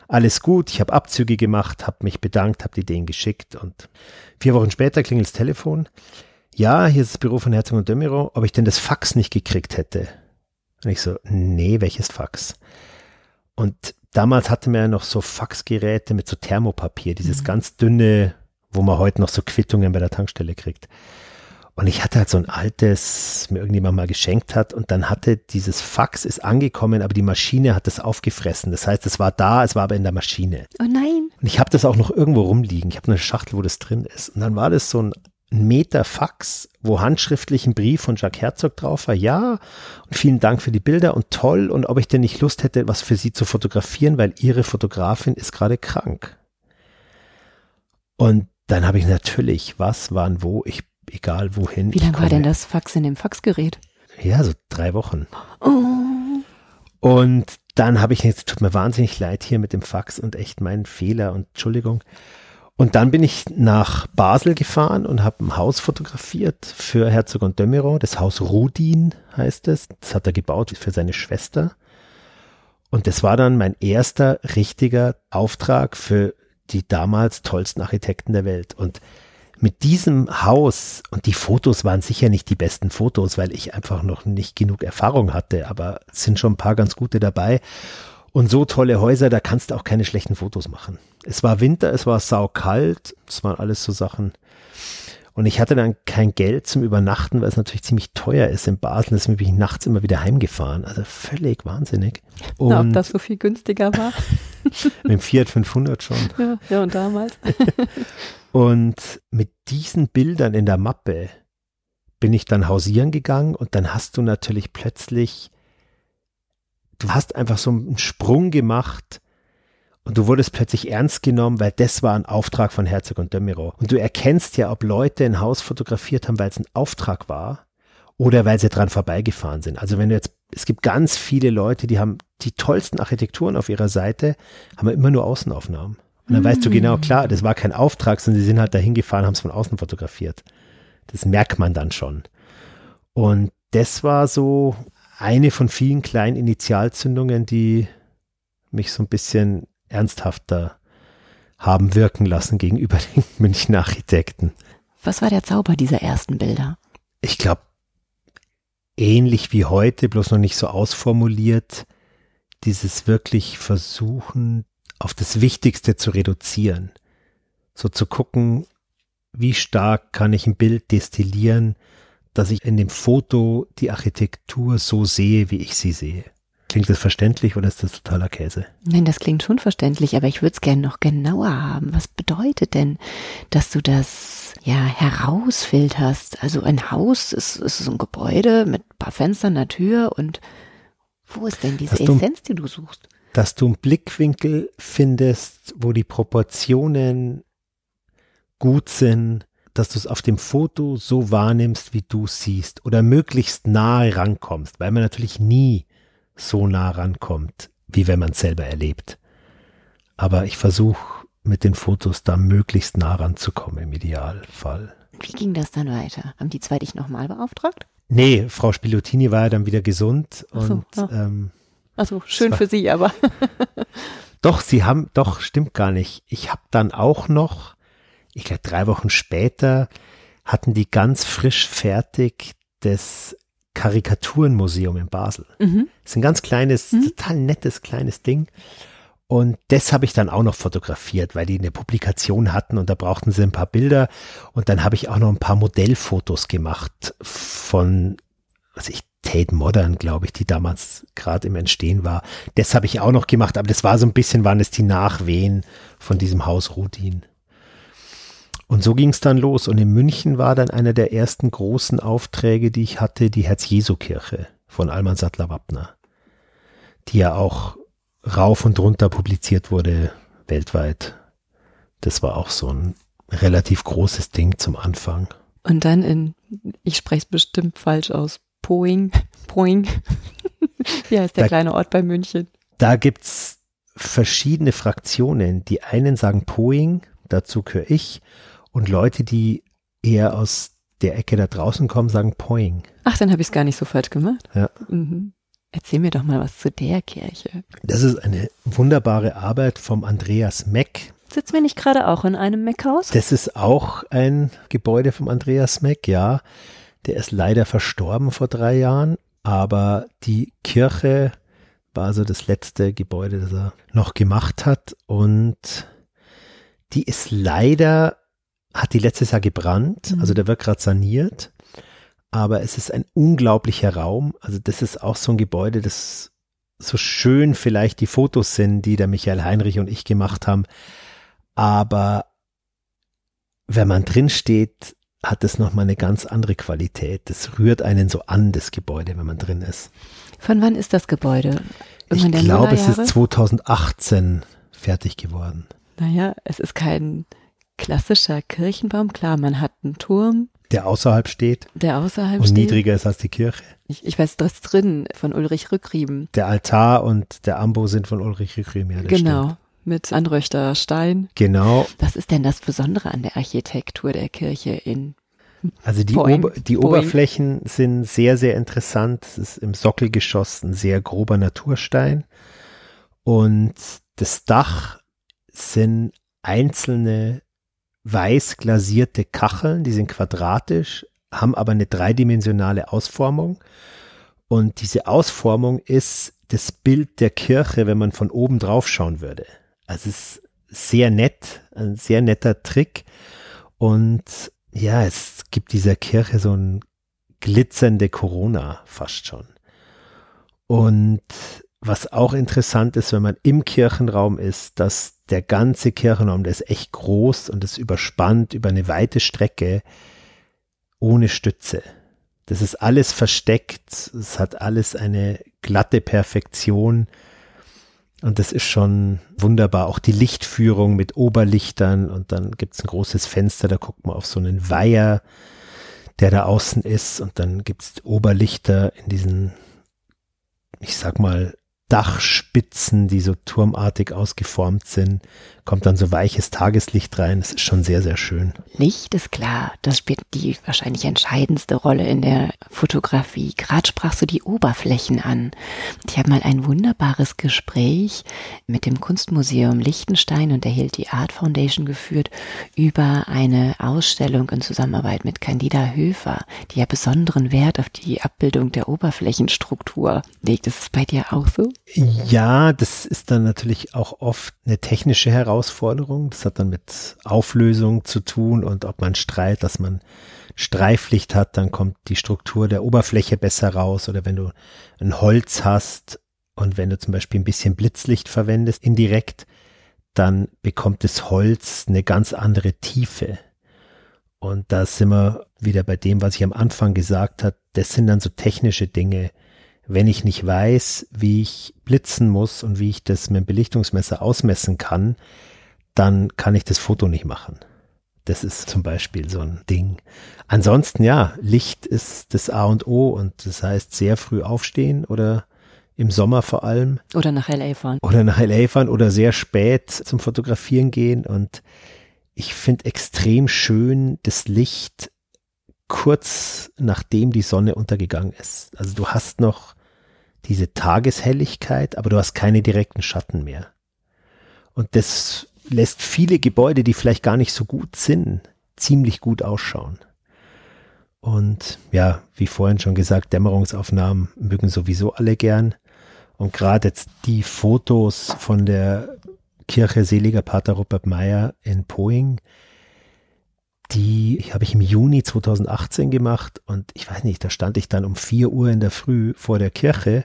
Speaker 2: alles gut. Ich habe Abzüge gemacht, habe mich bedankt, habe die denen geschickt und vier Wochen später klingelt das Telefon. Ja, hier ist das Büro von Herzog und Dömiro, ob ich denn das Fax nicht gekriegt hätte. Und ich so, nee, welches Fax? Und damals hatte man ja noch so Faxgeräte mit so Thermopapier, dieses mhm. ganz dünne, wo man heute noch so Quittungen bei der Tankstelle kriegt. Und ich hatte halt so ein altes, mir irgendjemand mal geschenkt hat und dann hatte dieses Fax ist angekommen, aber die Maschine hat das aufgefressen. Das heißt, es war da, es war aber in der Maschine.
Speaker 1: Oh nein.
Speaker 2: Und ich habe das auch noch irgendwo rumliegen. Ich habe eine Schachtel, wo das drin ist. Und dann war das so ein Meter Fax, wo handschriftlich ein Brief von Jacques Herzog drauf war. Ja, und vielen Dank für die Bilder und toll. Und ob ich denn nicht Lust hätte, was für Sie zu fotografieren, weil Ihre Fotografin ist gerade krank. Und dann habe ich natürlich, was, wann, wo, ich, egal wohin.
Speaker 1: Wie lange war denn das Fax in dem Faxgerät?
Speaker 2: Ja, so drei Wochen. Oh. Und dann habe ich jetzt, tut mir wahnsinnig leid hier mit dem Fax und echt mein Fehler und Entschuldigung. Und dann bin ich nach Basel gefahren und habe ein Haus fotografiert für Herzog und Dömerow. Das Haus Rudin heißt es. Das hat er gebaut für seine Schwester. Und das war dann mein erster richtiger Auftrag für die damals tollsten Architekten der Welt. Und mit diesem Haus, und die Fotos waren sicher nicht die besten Fotos, weil ich einfach noch nicht genug Erfahrung hatte, aber es sind schon ein paar ganz gute dabei. Und so tolle Häuser, da kannst du auch keine schlechten Fotos machen. Es war Winter, es war saukalt, das waren alles so Sachen. Und ich hatte dann kein Geld zum Übernachten, weil es natürlich ziemlich teuer ist in Basel. Deswegen bin ich nachts immer wieder heimgefahren. Also völlig wahnsinnig.
Speaker 1: Und Na, ob das so viel günstiger war?
Speaker 2: mit dem Fiat 500 schon.
Speaker 1: Ja, ja und damals.
Speaker 2: und mit diesen Bildern in der Mappe bin ich dann hausieren gegangen und dann hast du natürlich plötzlich du hast einfach so einen Sprung gemacht und du wurdest plötzlich ernst genommen, weil das war ein Auftrag von Herzog und de Miro. Und du erkennst ja, ob Leute ein Haus fotografiert haben, weil es ein Auftrag war oder weil sie dran vorbeigefahren sind. Also wenn du jetzt, es gibt ganz viele Leute, die haben die tollsten Architekturen auf ihrer Seite, haben immer nur Außenaufnahmen. Und dann mm. weißt du genau, klar, das war kein Auftrag, sondern sie sind halt dahin gefahren, haben es von außen fotografiert. Das merkt man dann schon. Und das war so eine von vielen kleinen Initialzündungen, die mich so ein bisschen ernsthafter haben wirken lassen gegenüber den Münchner Architekten.
Speaker 1: Was war der Zauber dieser ersten Bilder?
Speaker 2: Ich glaube, ähnlich wie heute, bloß noch nicht so ausformuliert, dieses wirklich Versuchen, auf das Wichtigste zu reduzieren. So zu gucken, wie stark kann ich ein Bild destillieren, dass ich in dem Foto die Architektur so sehe, wie ich sie sehe. Klingt das verständlich oder ist das totaler Käse?
Speaker 1: Nein, das klingt schon verständlich, aber ich würde es gerne noch genauer haben. Was bedeutet denn, dass du das ja herausfilterst? Also ein Haus ist, ist so ein Gebäude mit ein paar Fenstern, einer Tür und wo ist denn diese du, Essenz, die du suchst?
Speaker 2: Dass du einen Blickwinkel findest, wo die Proportionen gut sind, dass du es auf dem Foto so wahrnimmst, wie du siehst oder möglichst nahe rankommst, weil man natürlich nie so nah rankommt, wie wenn man es selber erlebt. Aber ich versuche mit den Fotos da möglichst nah ranzukommen im Idealfall.
Speaker 1: Wie ging das dann weiter? Haben die zwei dich nochmal beauftragt?
Speaker 2: Nee, Frau Spilotini war ja dann wieder gesund
Speaker 1: Ach so,
Speaker 2: und
Speaker 1: ja.
Speaker 2: ähm,
Speaker 1: also schön für sie, aber
Speaker 2: doch, sie haben, doch, stimmt gar nicht. Ich habe dann auch noch, ich glaube drei Wochen später, hatten die ganz frisch fertig das Karikaturenmuseum in Basel. Mhm. Das ist ein ganz kleines, mhm. total nettes kleines Ding. Und das habe ich dann auch noch fotografiert, weil die eine Publikation hatten und da brauchten sie ein paar Bilder. Und dann habe ich auch noch ein paar Modellfotos gemacht von, was ich, Tate Modern, glaube ich, die damals gerade im Entstehen war. Das habe ich auch noch gemacht, aber das war so ein bisschen, waren es die Nachwehen von diesem Haus Rudin. Und so ging es dann los. Und in München war dann einer der ersten großen Aufträge, die ich hatte, die Herz-Jesu-Kirche von Alman Sattler-Wappner, die ja auch rauf und runter publiziert wurde weltweit. Das war auch so ein relativ großes Ding zum Anfang.
Speaker 1: Und dann in, ich spreche es bestimmt falsch aus, Poing, Poing. Wie heißt der da, kleine Ort bei München?
Speaker 2: Da gibt's verschiedene Fraktionen. Die einen sagen Poing, dazu gehöre ich. Und Leute, die eher aus der Ecke da draußen kommen, sagen Poing.
Speaker 1: Ach, dann habe ich es gar nicht so falsch gemacht.
Speaker 2: Ja.
Speaker 1: Mhm. Erzähl mir doch mal was zu der Kirche.
Speaker 2: Das ist eine wunderbare Arbeit vom Andreas Meck.
Speaker 1: Sitzen wir nicht gerade auch in einem Meckhaus?
Speaker 2: Das ist auch ein Gebäude vom Andreas Meck, ja. Der ist leider verstorben vor drei Jahren, aber die Kirche war so das letzte Gebäude, das er noch gemacht hat und die ist leider hat die letztes Jahr gebrannt, mhm. also der wird gerade saniert, aber es ist ein unglaublicher Raum. Also das ist auch so ein Gebäude, das so schön vielleicht die Fotos sind, die der Michael Heinrich und ich gemacht haben, aber wenn man drin steht, hat es nochmal eine ganz andere Qualität. Das rührt einen so an, das Gebäude, wenn man drin ist.
Speaker 1: Von wann ist das Gebäude?
Speaker 2: Ich glaube, es ist 2018 fertig geworden.
Speaker 1: Naja, es ist kein klassischer Kirchenbaum. Klar, man hat einen Turm.
Speaker 2: Der außerhalb steht.
Speaker 1: Der außerhalb
Speaker 2: und
Speaker 1: steht.
Speaker 2: niedriger ist als die Kirche.
Speaker 1: Ich, ich weiß, das drin von Ulrich Rückrieben.
Speaker 2: Der Altar und der Ambo sind von Ulrich Rückrieben, ja,
Speaker 1: Genau.
Speaker 2: Stimmt.
Speaker 1: Mit Anröchter Stein.
Speaker 2: Genau.
Speaker 1: Was ist denn das Besondere an der Architektur der Kirche in
Speaker 2: also die, Ober, die Oberflächen sind sehr, sehr interessant. Es ist im Sockelgeschoss ein sehr grober Naturstein. Und das Dach sind einzelne weiß glasierte Kacheln, die sind quadratisch, haben aber eine dreidimensionale Ausformung. Und diese Ausformung ist das Bild der Kirche, wenn man von oben drauf schauen würde. Also es ist sehr nett, ein sehr netter Trick. Und ja, es gibt dieser Kirche so ein glitzernde Corona fast schon. Und was auch interessant ist, wenn man im Kirchenraum ist, dass der ganze Kirchenraum, der ist echt groß und ist überspannt über eine weite Strecke ohne Stütze. Das ist alles versteckt. Es hat alles eine glatte Perfektion. Und das ist schon wunderbar. Auch die Lichtführung mit Oberlichtern und dann gibt es ein großes Fenster, da guckt man auf so einen Weiher, der da außen ist und dann gibt es Oberlichter in diesen, ich sag mal, Dachspitzen, die so turmartig ausgeformt sind, kommt dann so weiches Tageslicht rein. Das ist schon sehr, sehr schön.
Speaker 1: Licht ist klar, das spielt die wahrscheinlich entscheidendste Rolle in der Fotografie. Gerade sprachst du die Oberflächen an. Ich habe mal ein wunderbares Gespräch mit dem Kunstmuseum Liechtenstein und der Hilti Art Foundation geführt über eine Ausstellung in Zusammenarbeit mit Candida Höfer, die ja besonderen Wert auf die Abbildung der Oberflächenstruktur legt. Ist es bei dir auch so?
Speaker 2: Ja, das ist dann natürlich auch oft eine technische Herausforderung. Das hat dann mit Auflösung zu tun und ob man strahlt, dass man Streiflicht hat, dann kommt die Struktur der Oberfläche besser raus. Oder wenn du ein Holz hast und wenn du zum Beispiel ein bisschen Blitzlicht verwendest, indirekt, dann bekommt das Holz eine ganz andere Tiefe. Und da sind wir wieder bei dem, was ich am Anfang gesagt habe. Das sind dann so technische Dinge, wenn ich nicht weiß, wie ich blitzen muss und wie ich das mit dem Belichtungsmesser ausmessen kann, dann kann ich das Foto nicht machen. Das ist zum Beispiel so ein Ding. Ansonsten ja, Licht ist das A und O und das heißt sehr früh aufstehen oder im Sommer vor allem.
Speaker 1: Oder nach LA fahren.
Speaker 2: Oder nach LA fahren oder sehr spät zum Fotografieren gehen und ich finde extrem schön das Licht kurz nachdem die Sonne untergegangen ist. Also du hast noch diese Tageshelligkeit, aber du hast keine direkten Schatten mehr. Und das lässt viele Gebäude, die vielleicht gar nicht so gut sind, ziemlich gut ausschauen. Und ja, wie vorhin schon gesagt, Dämmerungsaufnahmen mögen sowieso alle gern. Und gerade jetzt die Fotos von der Kirche Seliger Pater Rupert Meyer in Poing, die habe ich im Juni 2018 gemacht und ich weiß nicht, da stand ich dann um vier Uhr in der Früh vor der Kirche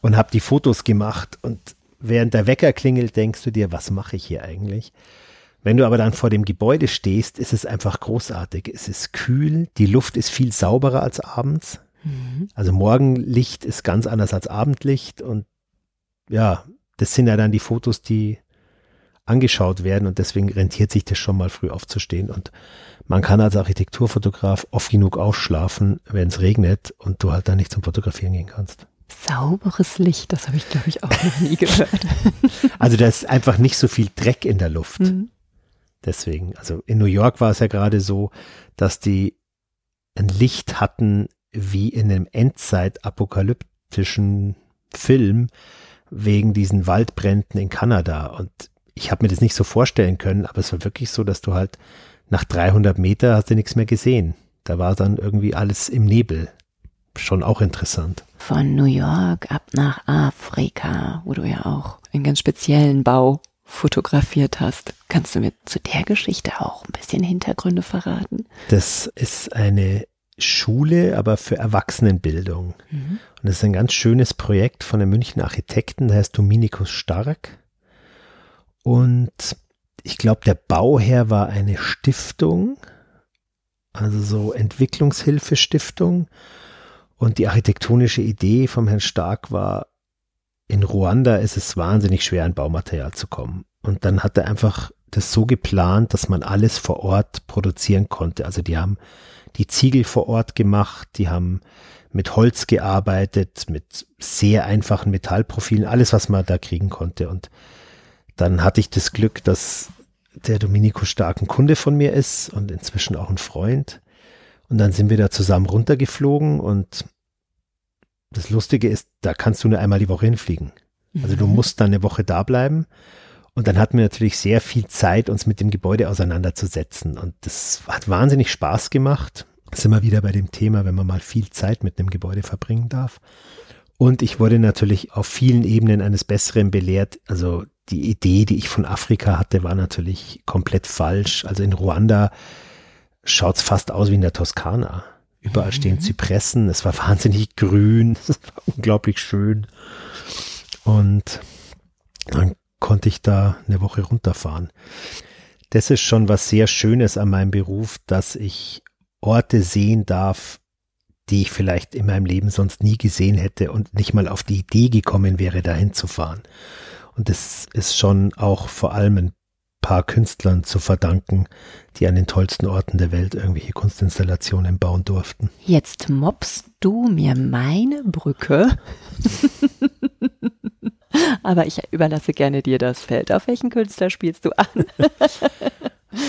Speaker 2: und habe die Fotos gemacht und während der Wecker klingelt, denkst du dir, was mache ich hier eigentlich? Wenn du aber dann vor dem Gebäude stehst, ist es einfach großartig. Es ist kühl, die Luft ist viel sauberer als abends. Mhm. Also Morgenlicht ist ganz anders als Abendlicht und ja, das sind ja dann die Fotos, die angeschaut werden und deswegen rentiert sich das schon mal früh aufzustehen und man kann als Architekturfotograf oft genug ausschlafen, wenn es regnet und du halt dann nicht zum Fotografieren gehen kannst.
Speaker 1: Sauberes Licht, das habe ich glaube ich auch noch nie gehört.
Speaker 2: also da ist einfach nicht so viel Dreck in der Luft. Mhm. Deswegen, also in New York war es ja gerade so, dass die ein Licht hatten wie in einem Endzeit-apokalyptischen Film wegen diesen Waldbränden in Kanada und ich habe mir das nicht so vorstellen können, aber es war wirklich so, dass du halt nach 300 Meter hast du nichts mehr gesehen. Da war dann irgendwie alles im Nebel. Schon auch interessant.
Speaker 1: Von New York ab nach Afrika, wo du ja auch einen ganz speziellen Bau fotografiert hast. Kannst du mir zu der Geschichte auch ein bisschen Hintergründe verraten?
Speaker 2: Das ist eine Schule, aber für Erwachsenenbildung. Mhm. Und das ist ein ganz schönes Projekt von einem München Architekten, der heißt Dominikus Stark. Und ich glaube, der Bauherr war eine Stiftung, also so Entwicklungshilfestiftung. Und die architektonische Idee vom Herrn Stark war, in Ruanda ist es wahnsinnig schwer, an Baumaterial zu kommen. Und dann hat er einfach das so geplant, dass man alles vor Ort produzieren konnte. Also die haben die Ziegel vor Ort gemacht, die haben mit Holz gearbeitet, mit sehr einfachen Metallprofilen, alles, was man da kriegen konnte. Und dann hatte ich das Glück, dass der Domenico stark ein Kunde von mir ist und inzwischen auch ein Freund. Und dann sind wir da zusammen runtergeflogen und das Lustige ist, da kannst du nur einmal die Woche hinfliegen. Also du mhm. musst dann eine Woche da bleiben. Und dann hatten wir natürlich sehr viel Zeit, uns mit dem Gebäude auseinanderzusetzen. Und das hat wahnsinnig Spaß gemacht. Sind wir wieder bei dem Thema, wenn man mal viel Zeit mit einem Gebäude verbringen darf. Und ich wurde natürlich auf vielen Ebenen eines Besseren belehrt. Also die Idee, die ich von Afrika hatte, war natürlich komplett falsch. Also in Ruanda schaut es fast aus wie in der Toskana. Überall mhm. stehen Zypressen, es war wahnsinnig grün, es war unglaublich schön. Und dann konnte ich da eine Woche runterfahren. Das ist schon was sehr Schönes an meinem Beruf, dass ich Orte sehen darf, die ich vielleicht in meinem Leben sonst nie gesehen hätte und nicht mal auf die Idee gekommen wäre, dahin zu fahren. Und das ist schon auch vor allem ein paar Künstlern zu verdanken, die an den tollsten Orten der Welt irgendwelche Kunstinstallationen bauen durften.
Speaker 1: Jetzt mobst du mir meine Brücke. Aber ich überlasse gerne dir das Feld. Auf welchen Künstler spielst du an?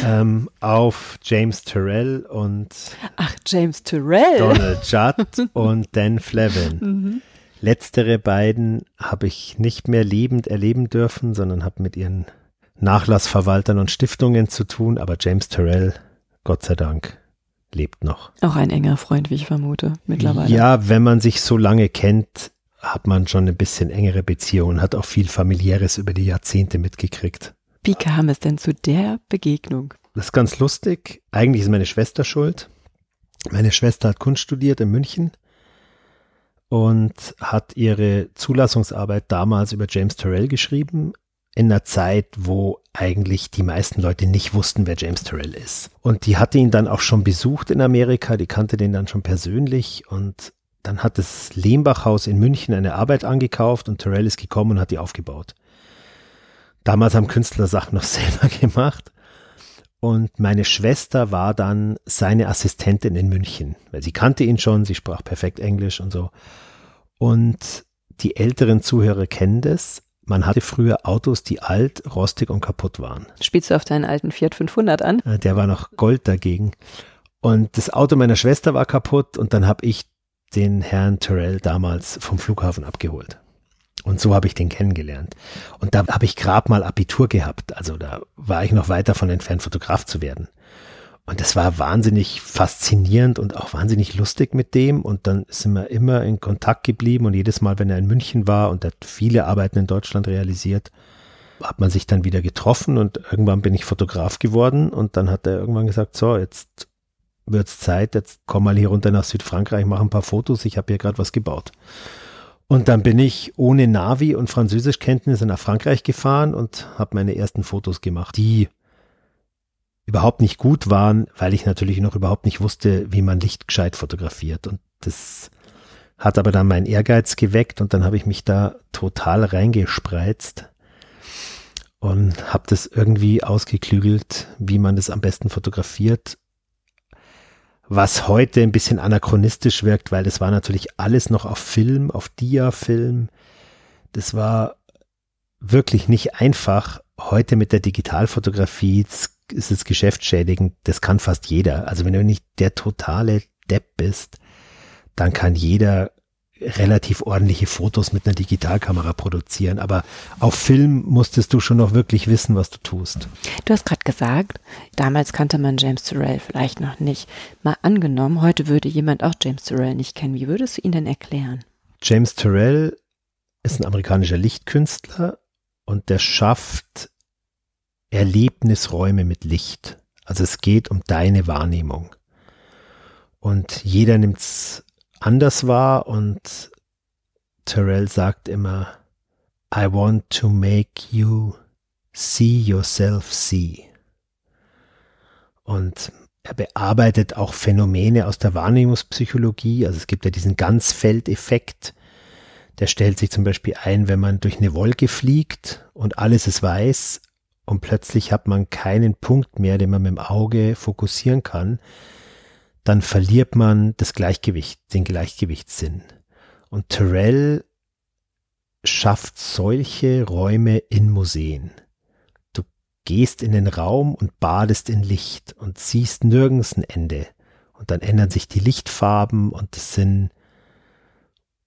Speaker 2: ähm, auf James Terrell und
Speaker 1: Ach, James Terrell.
Speaker 2: Donald Judd und Dan Flevin. Mhm. Letztere beiden habe ich nicht mehr lebend erleben dürfen, sondern habe mit ihren Nachlassverwaltern und Stiftungen zu tun, aber James Terrell, Gott sei Dank, lebt noch.
Speaker 1: Auch ein enger Freund, wie ich vermute, mittlerweile.
Speaker 2: Ja, wenn man sich so lange kennt, hat man schon ein bisschen engere Beziehungen, hat auch viel familiäres über die Jahrzehnte mitgekriegt.
Speaker 1: Wie kam es denn zu der Begegnung?
Speaker 2: Das ist ganz lustig. Eigentlich ist meine Schwester schuld. Meine Schwester hat Kunst studiert in München und hat ihre Zulassungsarbeit damals über James Terrell geschrieben, in einer Zeit, wo eigentlich die meisten Leute nicht wussten, wer James Terrell ist. Und die hatte ihn dann auch schon besucht in Amerika, die kannte den dann schon persönlich und dann hat das Lehmbach-Haus in München eine Arbeit angekauft und Terrell ist gekommen und hat die aufgebaut. Damals haben Künstler Sachen noch selber gemacht. Und meine Schwester war dann seine Assistentin in München, weil sie kannte ihn schon, sie sprach perfekt Englisch und so. Und die älteren Zuhörer kennen das. Man hatte früher Autos, die alt, rostig und kaputt waren.
Speaker 1: Spielst du auf deinen alten Fiat 500 an?
Speaker 2: Äh, der war noch Gold dagegen. Und das Auto meiner Schwester war kaputt und dann habe ich den Herrn Terrell damals vom Flughafen abgeholt. Und so habe ich den kennengelernt. Und da habe ich gerade mal Abitur gehabt. Also da war ich noch weit davon entfernt, Fotograf zu werden. Und das war wahnsinnig faszinierend und auch wahnsinnig lustig mit dem. Und dann sind wir immer in Kontakt geblieben. Und jedes Mal, wenn er in München war und hat viele Arbeiten in Deutschland realisiert, hat man sich dann wieder getroffen und irgendwann bin ich Fotograf geworden. Und dann hat er irgendwann gesagt, so, jetzt wird's Zeit, jetzt komm mal hier runter nach Südfrankreich, mach ein paar Fotos, ich habe hier gerade was gebaut. Und dann bin ich ohne Navi und Französischkenntnisse nach Frankreich gefahren und habe meine ersten Fotos gemacht, die überhaupt nicht gut waren, weil ich natürlich noch überhaupt nicht wusste, wie man Licht gescheit fotografiert. Und das hat aber dann meinen Ehrgeiz geweckt und dann habe ich mich da total reingespreizt und habe das irgendwie ausgeklügelt, wie man das am besten fotografiert. Was heute ein bisschen anachronistisch wirkt, weil das war natürlich alles noch auf Film, auf Dia-Film. Das war wirklich nicht einfach. Heute mit der Digitalfotografie, ist es geschäftsschädigend, das kann fast jeder. Also wenn du nicht der totale Depp bist, dann kann jeder relativ ordentliche Fotos mit einer Digitalkamera produzieren. Aber auf Film musstest du schon noch wirklich wissen, was du tust.
Speaker 1: Du hast gerade gesagt, damals kannte man James Turrell vielleicht noch nicht. Mal angenommen, heute würde jemand auch James Turrell nicht kennen. Wie würdest du ihn denn erklären?
Speaker 2: James Turrell ist ein amerikanischer Lichtkünstler und der schafft Erlebnisräume mit Licht. Also es geht um deine Wahrnehmung. Und jeder nimmt es anders wahr und Terrell sagt immer, I want to make you see yourself see. Und er bearbeitet auch Phänomene aus der Wahrnehmungspsychologie. Also es gibt ja diesen Ganzfeldeffekt. Der stellt sich zum Beispiel ein, wenn man durch eine Wolke fliegt und alles ist weiß, und plötzlich hat man keinen Punkt mehr, den man mit dem Auge fokussieren kann, dann verliert man das Gleichgewicht, den Gleichgewichtssinn. Und Terrell schafft solche Räume in Museen. Du gehst in den Raum und badest in Licht und siehst nirgends ein Ende. Und dann ändern sich die Lichtfarben und es sind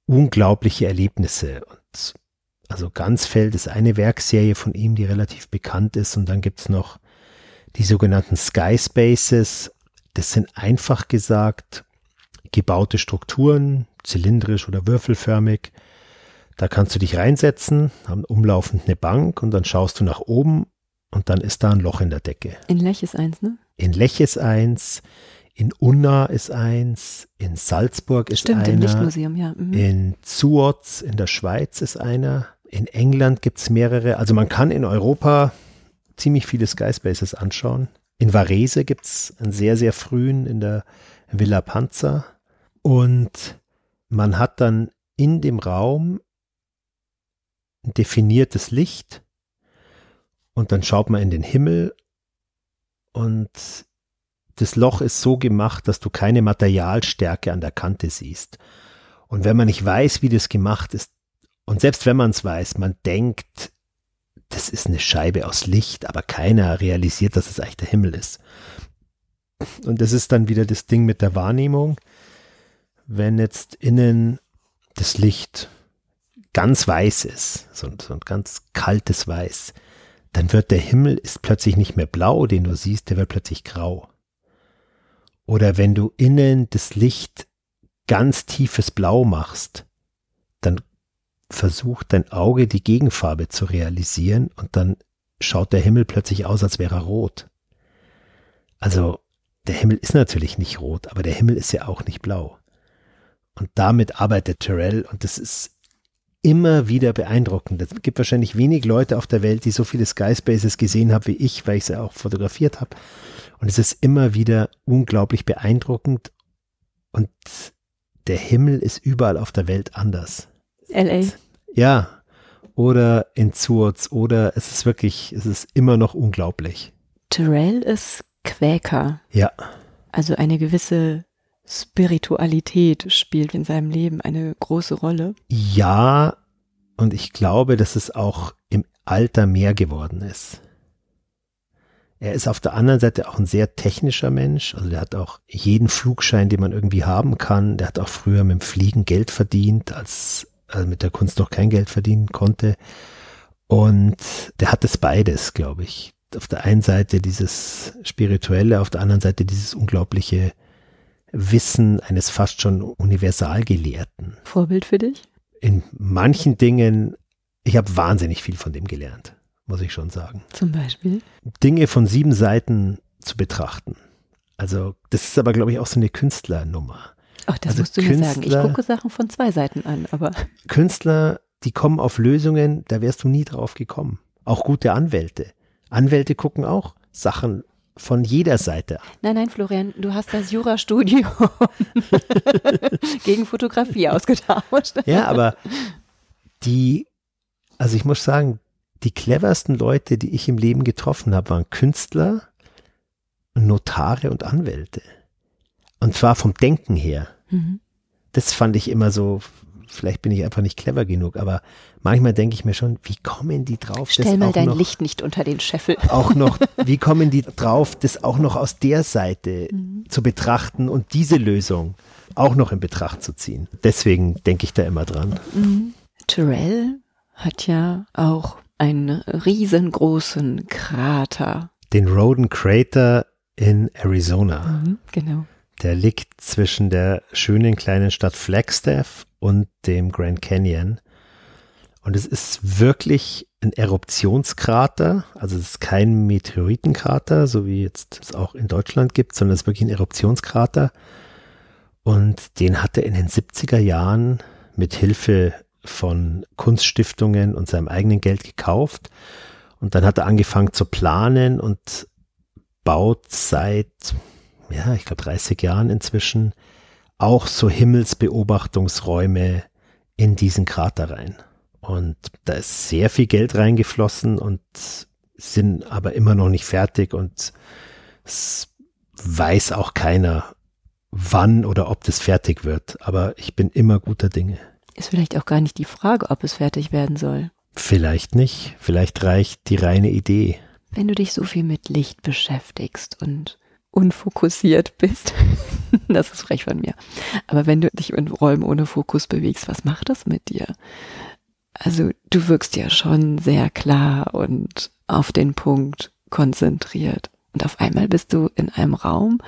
Speaker 2: unglaubliche Erlebnisse. Und also Ganzfeld ist eine Werkserie von ihm, die relativ bekannt ist. Und dann gibt's noch die sogenannten Sky Spaces. Das sind einfach gesagt gebaute Strukturen, zylindrisch oder würfelförmig. Da kannst du dich reinsetzen, haben umlaufend eine Bank und dann schaust du nach oben und dann ist da ein Loch in der Decke.
Speaker 1: In Lech ist eins, ne?
Speaker 2: In Lech ist eins, in Unna ist eins, in Salzburg ist
Speaker 1: Stimmt,
Speaker 2: einer.
Speaker 1: im Lichtmuseum, ja.
Speaker 2: Mhm. In Zuotz in der Schweiz ist einer. In England gibt es mehrere. Also man kann in Europa ziemlich viele Sky Spaces anschauen. In Varese gibt es einen sehr, sehr frühen in der Villa Panzer. Und man hat dann in dem Raum ein definiertes Licht und dann schaut man in den Himmel und das Loch ist so gemacht, dass du keine Materialstärke an der Kante siehst. Und wenn man nicht weiß, wie das gemacht ist, und selbst wenn man es weiß, man denkt, das ist eine Scheibe aus Licht, aber keiner realisiert, dass es eigentlich der Himmel ist. Und das ist dann wieder das Ding mit der Wahrnehmung. Wenn jetzt innen das Licht ganz weiß ist, so, so ein ganz kaltes Weiß, dann wird der Himmel ist plötzlich nicht mehr blau, den du siehst, der wird plötzlich grau. Oder wenn du innen das Licht ganz tiefes Blau machst, dann versucht dein Auge die Gegenfarbe zu realisieren und dann schaut der Himmel plötzlich aus, als wäre er rot. Also der Himmel ist natürlich nicht rot, aber der Himmel ist ja auch nicht blau. Und damit arbeitet Terrell und das ist immer wieder beeindruckend. Es gibt wahrscheinlich wenig Leute auf der Welt, die so viele Sky Spaces gesehen haben wie ich, weil ich sie auch fotografiert habe. Und es ist immer wieder unglaublich beeindruckend und der Himmel ist überall auf der Welt anders.
Speaker 1: LA.
Speaker 2: Ja. Oder in Zurz oder es ist wirklich, es ist immer noch unglaublich.
Speaker 1: Terrell ist Quäker.
Speaker 2: Ja.
Speaker 1: Also eine gewisse Spiritualität spielt in seinem Leben eine große Rolle.
Speaker 2: Ja, und ich glaube, dass es auch im Alter mehr geworden ist. Er ist auf der anderen Seite auch ein sehr technischer Mensch. Also der hat auch jeden Flugschein, den man irgendwie haben kann. Der hat auch früher mit dem Fliegen Geld verdient, als also mit der Kunst noch kein Geld verdienen konnte. Und der hat es beides, glaube ich. Auf der einen Seite dieses Spirituelle, auf der anderen Seite dieses unglaubliche Wissen eines fast schon Universalgelehrten.
Speaker 1: Vorbild für dich?
Speaker 2: In manchen Dingen, ich habe wahnsinnig viel von dem gelernt, muss ich schon sagen.
Speaker 1: Zum Beispiel?
Speaker 2: Dinge von sieben Seiten zu betrachten. Also das ist aber, glaube ich, auch so eine Künstlernummer.
Speaker 1: Ach, das also musst du Künstler, mir sagen. Ich gucke Sachen von zwei Seiten an, aber.
Speaker 2: Künstler, die kommen auf Lösungen, da wärst du nie drauf gekommen. Auch gute Anwälte. Anwälte gucken auch Sachen von jeder Seite an.
Speaker 1: Nein, nein, Florian, du hast das Jurastudium gegen Fotografie ausgetauscht.
Speaker 2: Ja, aber die, also ich muss sagen, die cleversten Leute, die ich im Leben getroffen habe, waren Künstler, Notare und Anwälte. Und zwar vom Denken her. Mhm. Das fand ich immer so, vielleicht bin ich einfach nicht clever genug, aber manchmal denke ich mir schon, wie kommen die drauf?
Speaker 1: Stell mal dein noch, Licht nicht unter den Scheffel.
Speaker 2: Auch noch, wie kommen die drauf, das auch noch aus der Seite mhm. zu betrachten und diese Lösung auch noch in Betracht zu ziehen? Deswegen denke ich da immer dran.
Speaker 1: Mhm. Terrell hat ja auch einen riesengroßen Krater.
Speaker 2: Den Roden Crater in Arizona.
Speaker 1: Mhm, genau.
Speaker 2: Der liegt zwischen der schönen kleinen Stadt Flagstaff und dem Grand Canyon. Und es ist wirklich ein Eruptionskrater, also es ist kein Meteoritenkrater, so wie jetzt es auch in Deutschland gibt, sondern es ist wirklich ein Eruptionskrater. Und den hat er in den 70er Jahren mit Hilfe von Kunststiftungen und seinem eigenen Geld gekauft. Und dann hat er angefangen zu planen und baut seit ja, ich glaube 30 Jahren inzwischen, auch so Himmelsbeobachtungsräume in diesen Krater rein. Und da ist sehr viel Geld reingeflossen und sind aber immer noch nicht fertig und es weiß auch keiner, wann oder ob das fertig wird. Aber ich bin immer guter Dinge.
Speaker 1: Ist vielleicht auch gar nicht die Frage, ob es fertig werden soll.
Speaker 2: Vielleicht nicht. Vielleicht reicht die reine Idee.
Speaker 1: Wenn du dich so viel mit Licht beschäftigst und unfokussiert bist. das ist frech von mir. Aber wenn du dich in Räumen ohne Fokus bewegst, was macht das mit dir? Also du wirkst ja schon sehr klar und auf den Punkt konzentriert. Und auf einmal bist du in einem Raum,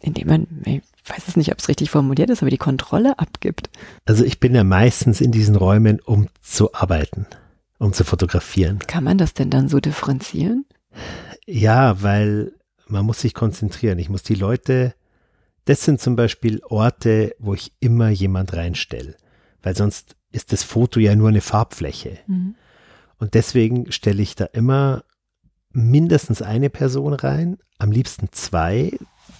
Speaker 1: in dem man, ich weiß es nicht, ob es richtig formuliert ist, aber die Kontrolle abgibt.
Speaker 2: Also ich bin ja meistens in diesen Räumen, um zu arbeiten, um zu fotografieren.
Speaker 1: Kann man das denn dann so differenzieren?
Speaker 2: Ja, weil man muss sich konzentrieren. Ich muss die Leute, das sind zum Beispiel Orte, wo ich immer jemand reinstelle, weil sonst ist das Foto ja nur eine Farbfläche. Mhm. Und deswegen stelle ich da immer mindestens eine Person rein, am liebsten zwei,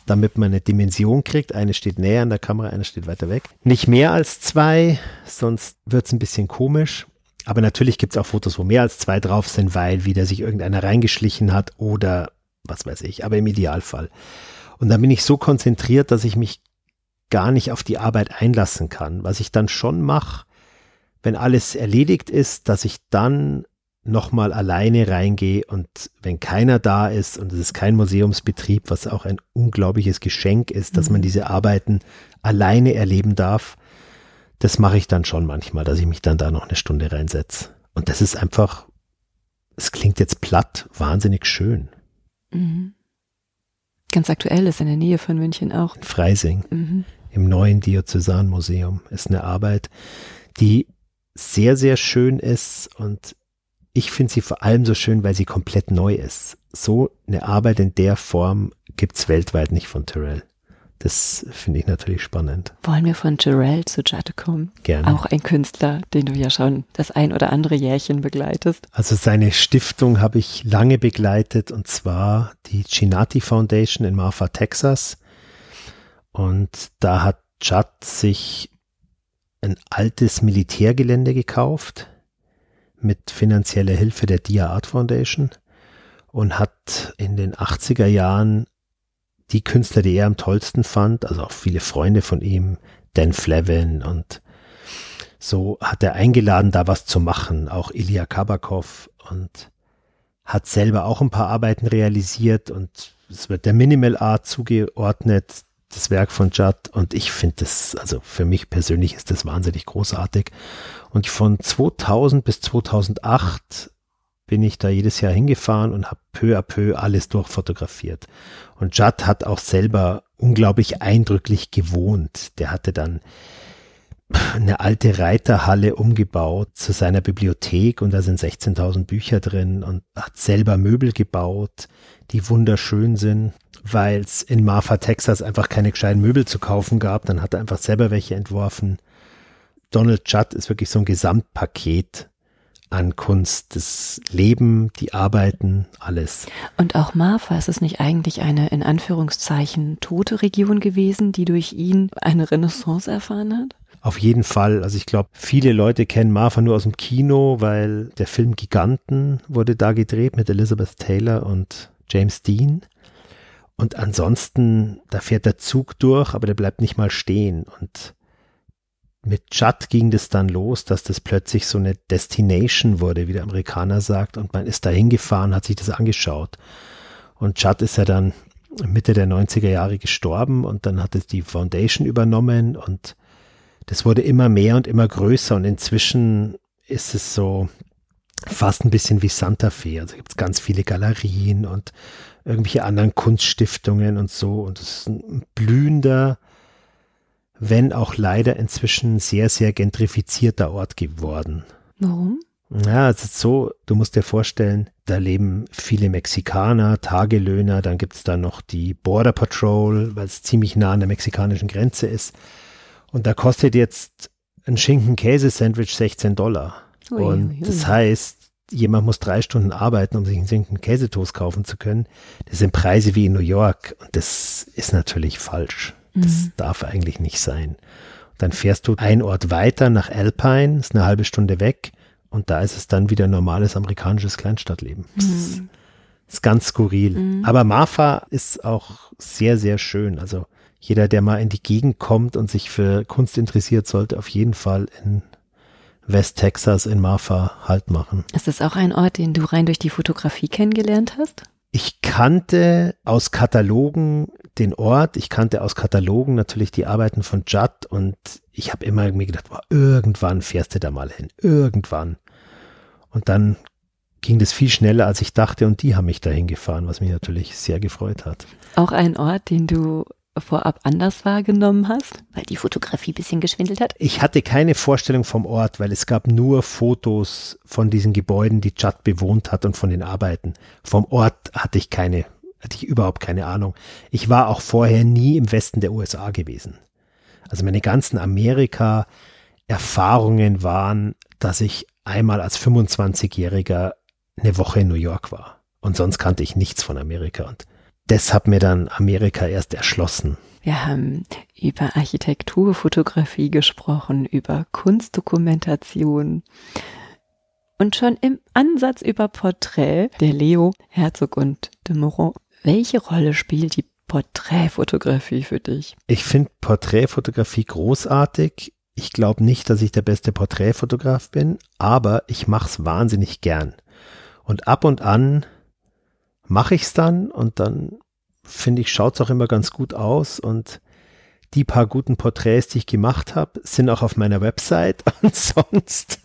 Speaker 2: damit man eine Dimension kriegt. Eine steht näher an der Kamera, eine steht weiter weg. Nicht mehr als zwei, sonst wird es ein bisschen komisch. Aber natürlich gibt es auch Fotos, wo mehr als zwei drauf sind, weil wieder sich irgendeiner reingeschlichen hat oder was weiß ich, aber im Idealfall. Und dann bin ich so konzentriert, dass ich mich gar nicht auf die Arbeit einlassen kann. Was ich dann schon mache, wenn alles erledigt ist, dass ich dann nochmal alleine reingehe und wenn keiner da ist und es ist kein Museumsbetrieb, was auch ein unglaubliches Geschenk ist, dass man mhm. diese Arbeiten alleine erleben darf, das mache ich dann schon manchmal, dass ich mich dann da noch eine Stunde reinsetze. Und das ist einfach, es klingt jetzt platt, wahnsinnig schön. Mhm.
Speaker 1: Ganz aktuell ist in der Nähe von München auch.
Speaker 2: In Freising, mhm. im neuen Diözesanmuseum, ist eine Arbeit, die sehr, sehr schön ist und ich finde sie vor allem so schön, weil sie komplett neu ist. So eine Arbeit in der Form gibt's weltweit nicht von Terrell. Das finde ich natürlich spannend.
Speaker 1: Wollen wir von Jarell zu Jatte kommen?
Speaker 2: Gerne.
Speaker 1: Auch ein Künstler, den du ja schon das ein oder andere Jährchen begleitest.
Speaker 2: Also seine Stiftung habe ich lange begleitet und zwar die Chinati Foundation in Marfa, Texas. Und da hat Judd sich ein altes Militärgelände gekauft mit finanzieller Hilfe der Dia Art Foundation und hat in den 80er Jahren die Künstler, die er am tollsten fand, also auch viele Freunde von ihm, Dan Flevin und so hat er eingeladen, da was zu machen, auch Ilya Kabakov und hat selber auch ein paar Arbeiten realisiert und es wird der Minimal Art zugeordnet, das Werk von Judd und ich finde das, also für mich persönlich ist das wahnsinnig großartig. Und von 2000 bis 2008 bin ich da jedes Jahr hingefahren und habe peu à peu alles durchfotografiert. Und Judd hat auch selber unglaublich eindrücklich gewohnt. Der hatte dann eine alte Reiterhalle umgebaut zu seiner Bibliothek und da sind 16.000 Bücher drin und hat selber Möbel gebaut, die wunderschön sind, weil es in Marfa, Texas einfach keine gescheiten Möbel zu kaufen gab. Dann hat er einfach selber welche entworfen. Donald Judd ist wirklich so ein Gesamtpaket an Kunst, das Leben, die Arbeiten, alles.
Speaker 1: Und auch Marfa, ist es nicht eigentlich eine in Anführungszeichen tote Region gewesen, die durch ihn eine Renaissance erfahren hat?
Speaker 2: Auf jeden Fall. Also ich glaube, viele Leute kennen Marfa nur aus dem Kino, weil der Film Giganten wurde da gedreht mit Elizabeth Taylor und James Dean. Und ansonsten, da fährt der Zug durch, aber der bleibt nicht mal stehen. Und mit Judd ging das dann los, dass das plötzlich so eine Destination wurde, wie der Amerikaner sagt, und man ist da hingefahren, hat sich das angeschaut. Und Judd ist ja dann Mitte der 90er Jahre gestorben und dann hat es die Foundation übernommen und das wurde immer mehr und immer größer und inzwischen ist es so fast ein bisschen wie Santa Fe. Also gibt es ganz viele Galerien und irgendwelche anderen Kunststiftungen und so und es ist ein blühender, wenn auch leider inzwischen sehr, sehr gentrifizierter Ort geworden.
Speaker 1: Warum?
Speaker 2: Ja, es ist so, du musst dir vorstellen, da leben viele Mexikaner, Tagelöhner, dann gibt es da noch die Border Patrol, weil es ziemlich nah an der mexikanischen Grenze ist. Und da kostet jetzt ein Schinken-Käse-Sandwich 16 Dollar. Ui, und ui, ui. das heißt, jemand muss drei Stunden arbeiten, um sich einen Schinken-Käsetoast kaufen zu können. Das sind Preise wie in New York und das ist natürlich falsch. Das mhm. darf eigentlich nicht sein. Dann fährst du einen Ort weiter nach Alpine, ist eine halbe Stunde weg und da ist es dann wieder normales amerikanisches Kleinstadtleben. Das mhm. ist ganz skurril. Mhm. Aber Marfa ist auch sehr, sehr schön. Also jeder, der mal in die Gegend kommt und sich für Kunst interessiert, sollte auf jeden Fall in West Texas in Marfa Halt machen.
Speaker 1: Ist das auch ein Ort, den du rein durch die Fotografie kennengelernt hast?
Speaker 2: Ich kannte aus Katalogen den Ort, ich kannte aus Katalogen natürlich die Arbeiten von Judd und ich habe immer mir gedacht, boah, irgendwann fährst du da mal hin, irgendwann. Und dann ging das viel schneller, als ich dachte und die haben mich dahin gefahren, was mich natürlich sehr gefreut hat.
Speaker 1: Auch ein Ort, den du vorab anders wahrgenommen hast, weil die Fotografie ein bisschen geschwindelt hat?
Speaker 2: Ich hatte keine Vorstellung vom Ort, weil es gab nur Fotos von diesen Gebäuden, die Judd bewohnt hat und von den Arbeiten. Vom Ort hatte ich keine, hatte ich überhaupt keine Ahnung. Ich war auch vorher nie im Westen der USA gewesen. Also meine ganzen Amerika-Erfahrungen waren, dass ich einmal als 25-Jähriger eine Woche in New York war. Und sonst kannte ich nichts von Amerika. Und das hat mir dann Amerika erst erschlossen.
Speaker 1: Wir haben über Architekturfotografie gesprochen, über Kunstdokumentation und schon im Ansatz über Porträt der Leo, Herzog und de Moron. Welche Rolle spielt die Porträtfotografie für dich?
Speaker 2: Ich finde Porträtfotografie großartig. Ich glaube nicht, dass ich der beste Porträtfotograf bin, aber ich mache es wahnsinnig gern. Und ab und an mache ich es dann und dann finde ich, schaut es auch immer ganz gut aus und die paar guten Porträts, die ich gemacht habe, sind auch auf meiner Website und sonst.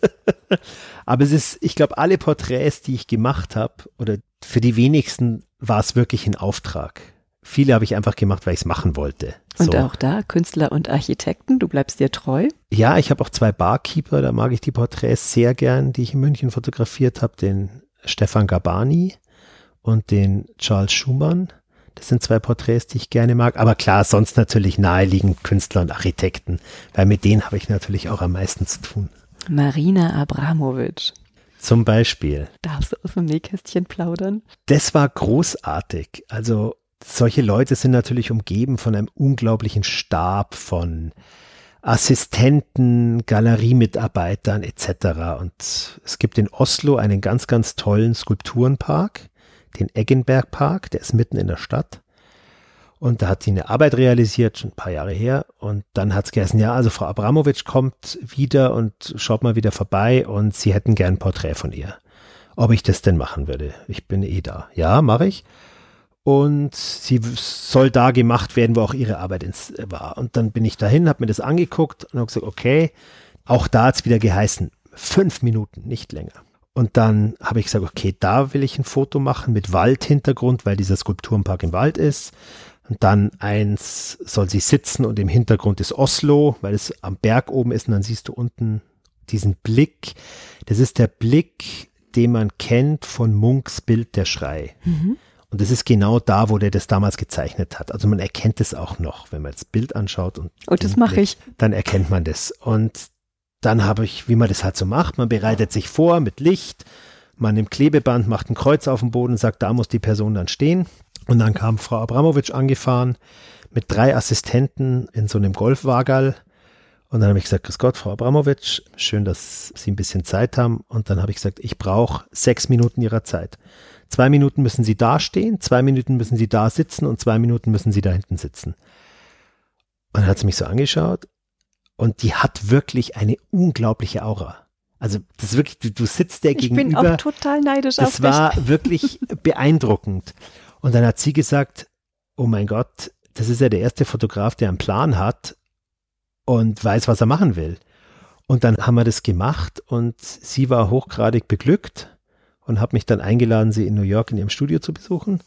Speaker 2: Aber es ist, ich glaube, alle Porträts, die ich gemacht habe, oder für die wenigsten war es wirklich ein Auftrag. Viele habe ich einfach gemacht, weil ich es machen wollte.
Speaker 1: Und so. auch da, Künstler und Architekten, du bleibst dir treu?
Speaker 2: Ja, ich habe auch zwei Barkeeper, da mag ich die Porträts sehr gern, die ich in München fotografiert habe, den Stefan Gabani und den Charles Schumann. Das sind zwei Porträts, die ich gerne mag. Aber klar, sonst natürlich naheliegend Künstler und Architekten, weil mit denen habe ich natürlich auch am meisten zu tun.
Speaker 1: Marina Abramovic.
Speaker 2: Zum Beispiel.
Speaker 1: Darfst du aus dem Nähkästchen plaudern?
Speaker 2: Das war großartig. Also solche Leute sind natürlich umgeben von einem unglaublichen Stab von Assistenten, Galeriemitarbeitern etc. Und es gibt in Oslo einen ganz, ganz tollen Skulpturenpark den Eggenberg Park, der ist mitten in der Stadt. Und da hat sie eine Arbeit realisiert, schon ein paar Jahre her. Und dann hat es geheißen, ja, also Frau Abramowitsch kommt wieder und schaut mal wieder vorbei und sie hätten gern ein Porträt von ihr. Ob ich das denn machen würde. Ich bin eh da. Ja, mache ich. Und sie soll da gemacht werden, wo auch ihre Arbeit ins, war. Und dann bin ich dahin, habe mir das angeguckt und habe gesagt, okay, auch da hat es wieder geheißen, fünf Minuten, nicht länger. Und dann habe ich gesagt, okay, da will ich ein Foto machen mit Waldhintergrund, weil dieser Skulpturenpark im Wald ist. Und dann eins soll sie sitzen und im Hintergrund ist Oslo, weil es am Berg oben ist und dann siehst du unten diesen Blick. Das ist der Blick, den man kennt von Munks Bild Der Schrei. Mhm. Und das ist genau da, wo der das damals gezeichnet hat. Also man erkennt es auch noch, wenn man das Bild anschaut. Und,
Speaker 1: und oh, das mache ich.
Speaker 2: Dann erkennt man das. Und dann habe ich, wie man das halt so macht, man bereitet sich vor mit Licht, man nimmt Klebeband, macht ein Kreuz auf dem Boden, sagt, da muss die Person dann stehen. Und dann kam Frau Abramowitsch angefahren mit drei Assistenten in so einem Golfwagal. Und dann habe ich gesagt, Grüß Gott, Frau Abramowitsch, schön, dass Sie ein bisschen Zeit haben. Und dann habe ich gesagt, ich brauche sechs Minuten Ihrer Zeit. Zwei Minuten müssen Sie da stehen, zwei Minuten müssen Sie da sitzen und zwei Minuten müssen Sie da hinten sitzen. Und dann hat sie mich so angeschaut und die hat wirklich eine unglaubliche Aura. Also das ist wirklich, du, du sitzt der ich gegenüber. Ich
Speaker 1: bin auch total neidisch
Speaker 2: das auf dich. Das war wirklich beeindruckend. Und dann hat sie gesagt, oh mein Gott, das ist ja der erste Fotograf, der einen Plan hat und weiß, was er machen will. Und dann haben wir das gemacht und sie war hochgradig beglückt und hat mich dann eingeladen, sie in New York in ihrem Studio zu besuchen.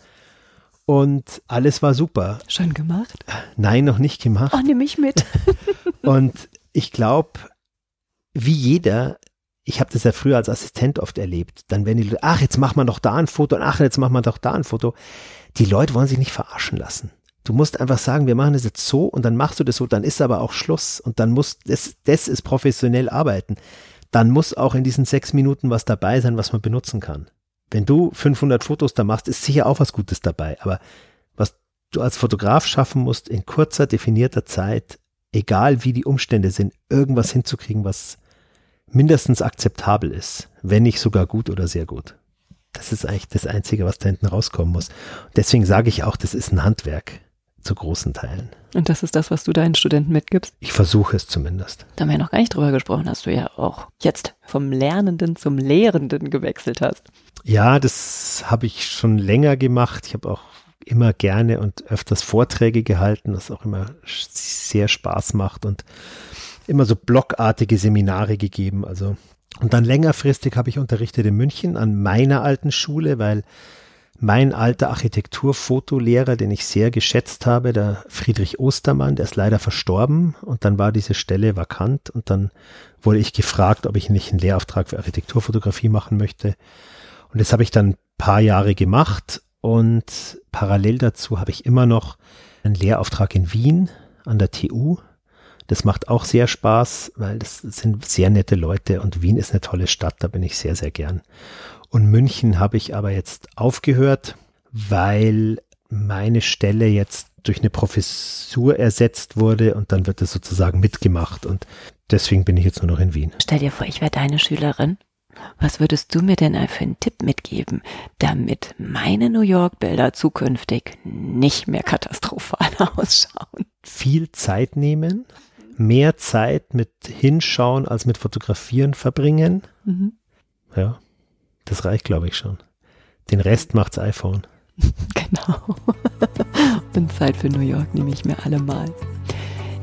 Speaker 2: Und alles war super.
Speaker 1: Schon gemacht?
Speaker 2: Nein, noch nicht gemacht.
Speaker 1: Oh, nimm mich mit.
Speaker 2: und ich glaube, wie jeder, ich habe das ja früher als Assistent oft erlebt, dann werden die Leute, ach, jetzt machen wir doch da ein Foto und ach, jetzt machen wir doch da ein Foto. Die Leute wollen sich nicht verarschen lassen. Du musst einfach sagen, wir machen das jetzt so und dann machst du das so, dann ist aber auch Schluss und dann muss, das, das ist professionell arbeiten. Dann muss auch in diesen sechs Minuten was dabei sein, was man benutzen kann. Wenn du 500 Fotos da machst, ist sicher auch was Gutes dabei. Aber was du als Fotograf schaffen musst, in kurzer, definierter Zeit, egal wie die Umstände sind, irgendwas hinzukriegen, was mindestens akzeptabel ist, wenn nicht sogar gut oder sehr gut. Das ist eigentlich das Einzige, was da hinten rauskommen muss. deswegen sage ich auch, das ist ein Handwerk zu großen Teilen.
Speaker 1: Und das ist das, was du deinen Studenten mitgibst?
Speaker 2: Ich versuche es zumindest.
Speaker 1: Da haben wir ja noch gar nicht drüber gesprochen, dass du ja auch jetzt vom Lernenden zum Lehrenden gewechselt hast.
Speaker 2: Ja, das habe ich schon länger gemacht. Ich habe auch immer gerne und öfters Vorträge gehalten, was auch immer sehr Spaß macht und immer so blockartige Seminare gegeben. Also und dann längerfristig habe ich unterrichtet in München an meiner alten Schule, weil mein alter Architekturfotolehrer, den ich sehr geschätzt habe, der Friedrich Ostermann, der ist leider verstorben und dann war diese Stelle vakant und dann wurde ich gefragt, ob ich nicht einen Lehrauftrag für Architekturfotografie machen möchte. Und das habe ich dann ein paar Jahre gemacht und parallel dazu habe ich immer noch einen Lehrauftrag in Wien an der TU. Das macht auch sehr Spaß, weil das sind sehr nette Leute und Wien ist eine tolle Stadt, da bin ich sehr, sehr gern. Und München habe ich aber jetzt aufgehört, weil meine Stelle jetzt durch eine Professur ersetzt wurde und dann wird das sozusagen mitgemacht und deswegen bin ich jetzt nur noch in Wien.
Speaker 1: Stell dir vor, ich wäre deine Schülerin. Was würdest du mir denn für einen Tipp mitgeben, damit meine New York-Bilder zukünftig nicht mehr katastrophal ausschauen?
Speaker 2: Viel Zeit nehmen, mehr Zeit mit Hinschauen als mit Fotografieren verbringen. Mhm. Ja, das reicht, glaube ich, schon. Den Rest macht's iPhone.
Speaker 1: Genau. Und Zeit für New York nehme ich mir alle mal.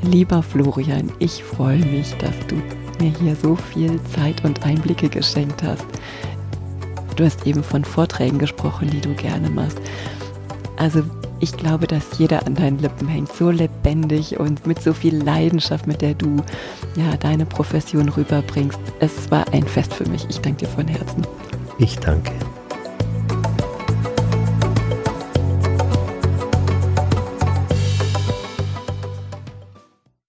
Speaker 1: Lieber Florian, ich freue mich, dass du mir hier so viel Zeit und Einblicke geschenkt hast. Du hast eben von Vorträgen gesprochen, die du gerne machst. Also ich glaube, dass jeder an deinen Lippen hängt, so lebendig und mit so viel Leidenschaft, mit der du ja deine Profession rüberbringst. Es war ein Fest für mich. Ich danke dir von Herzen.
Speaker 2: Ich danke.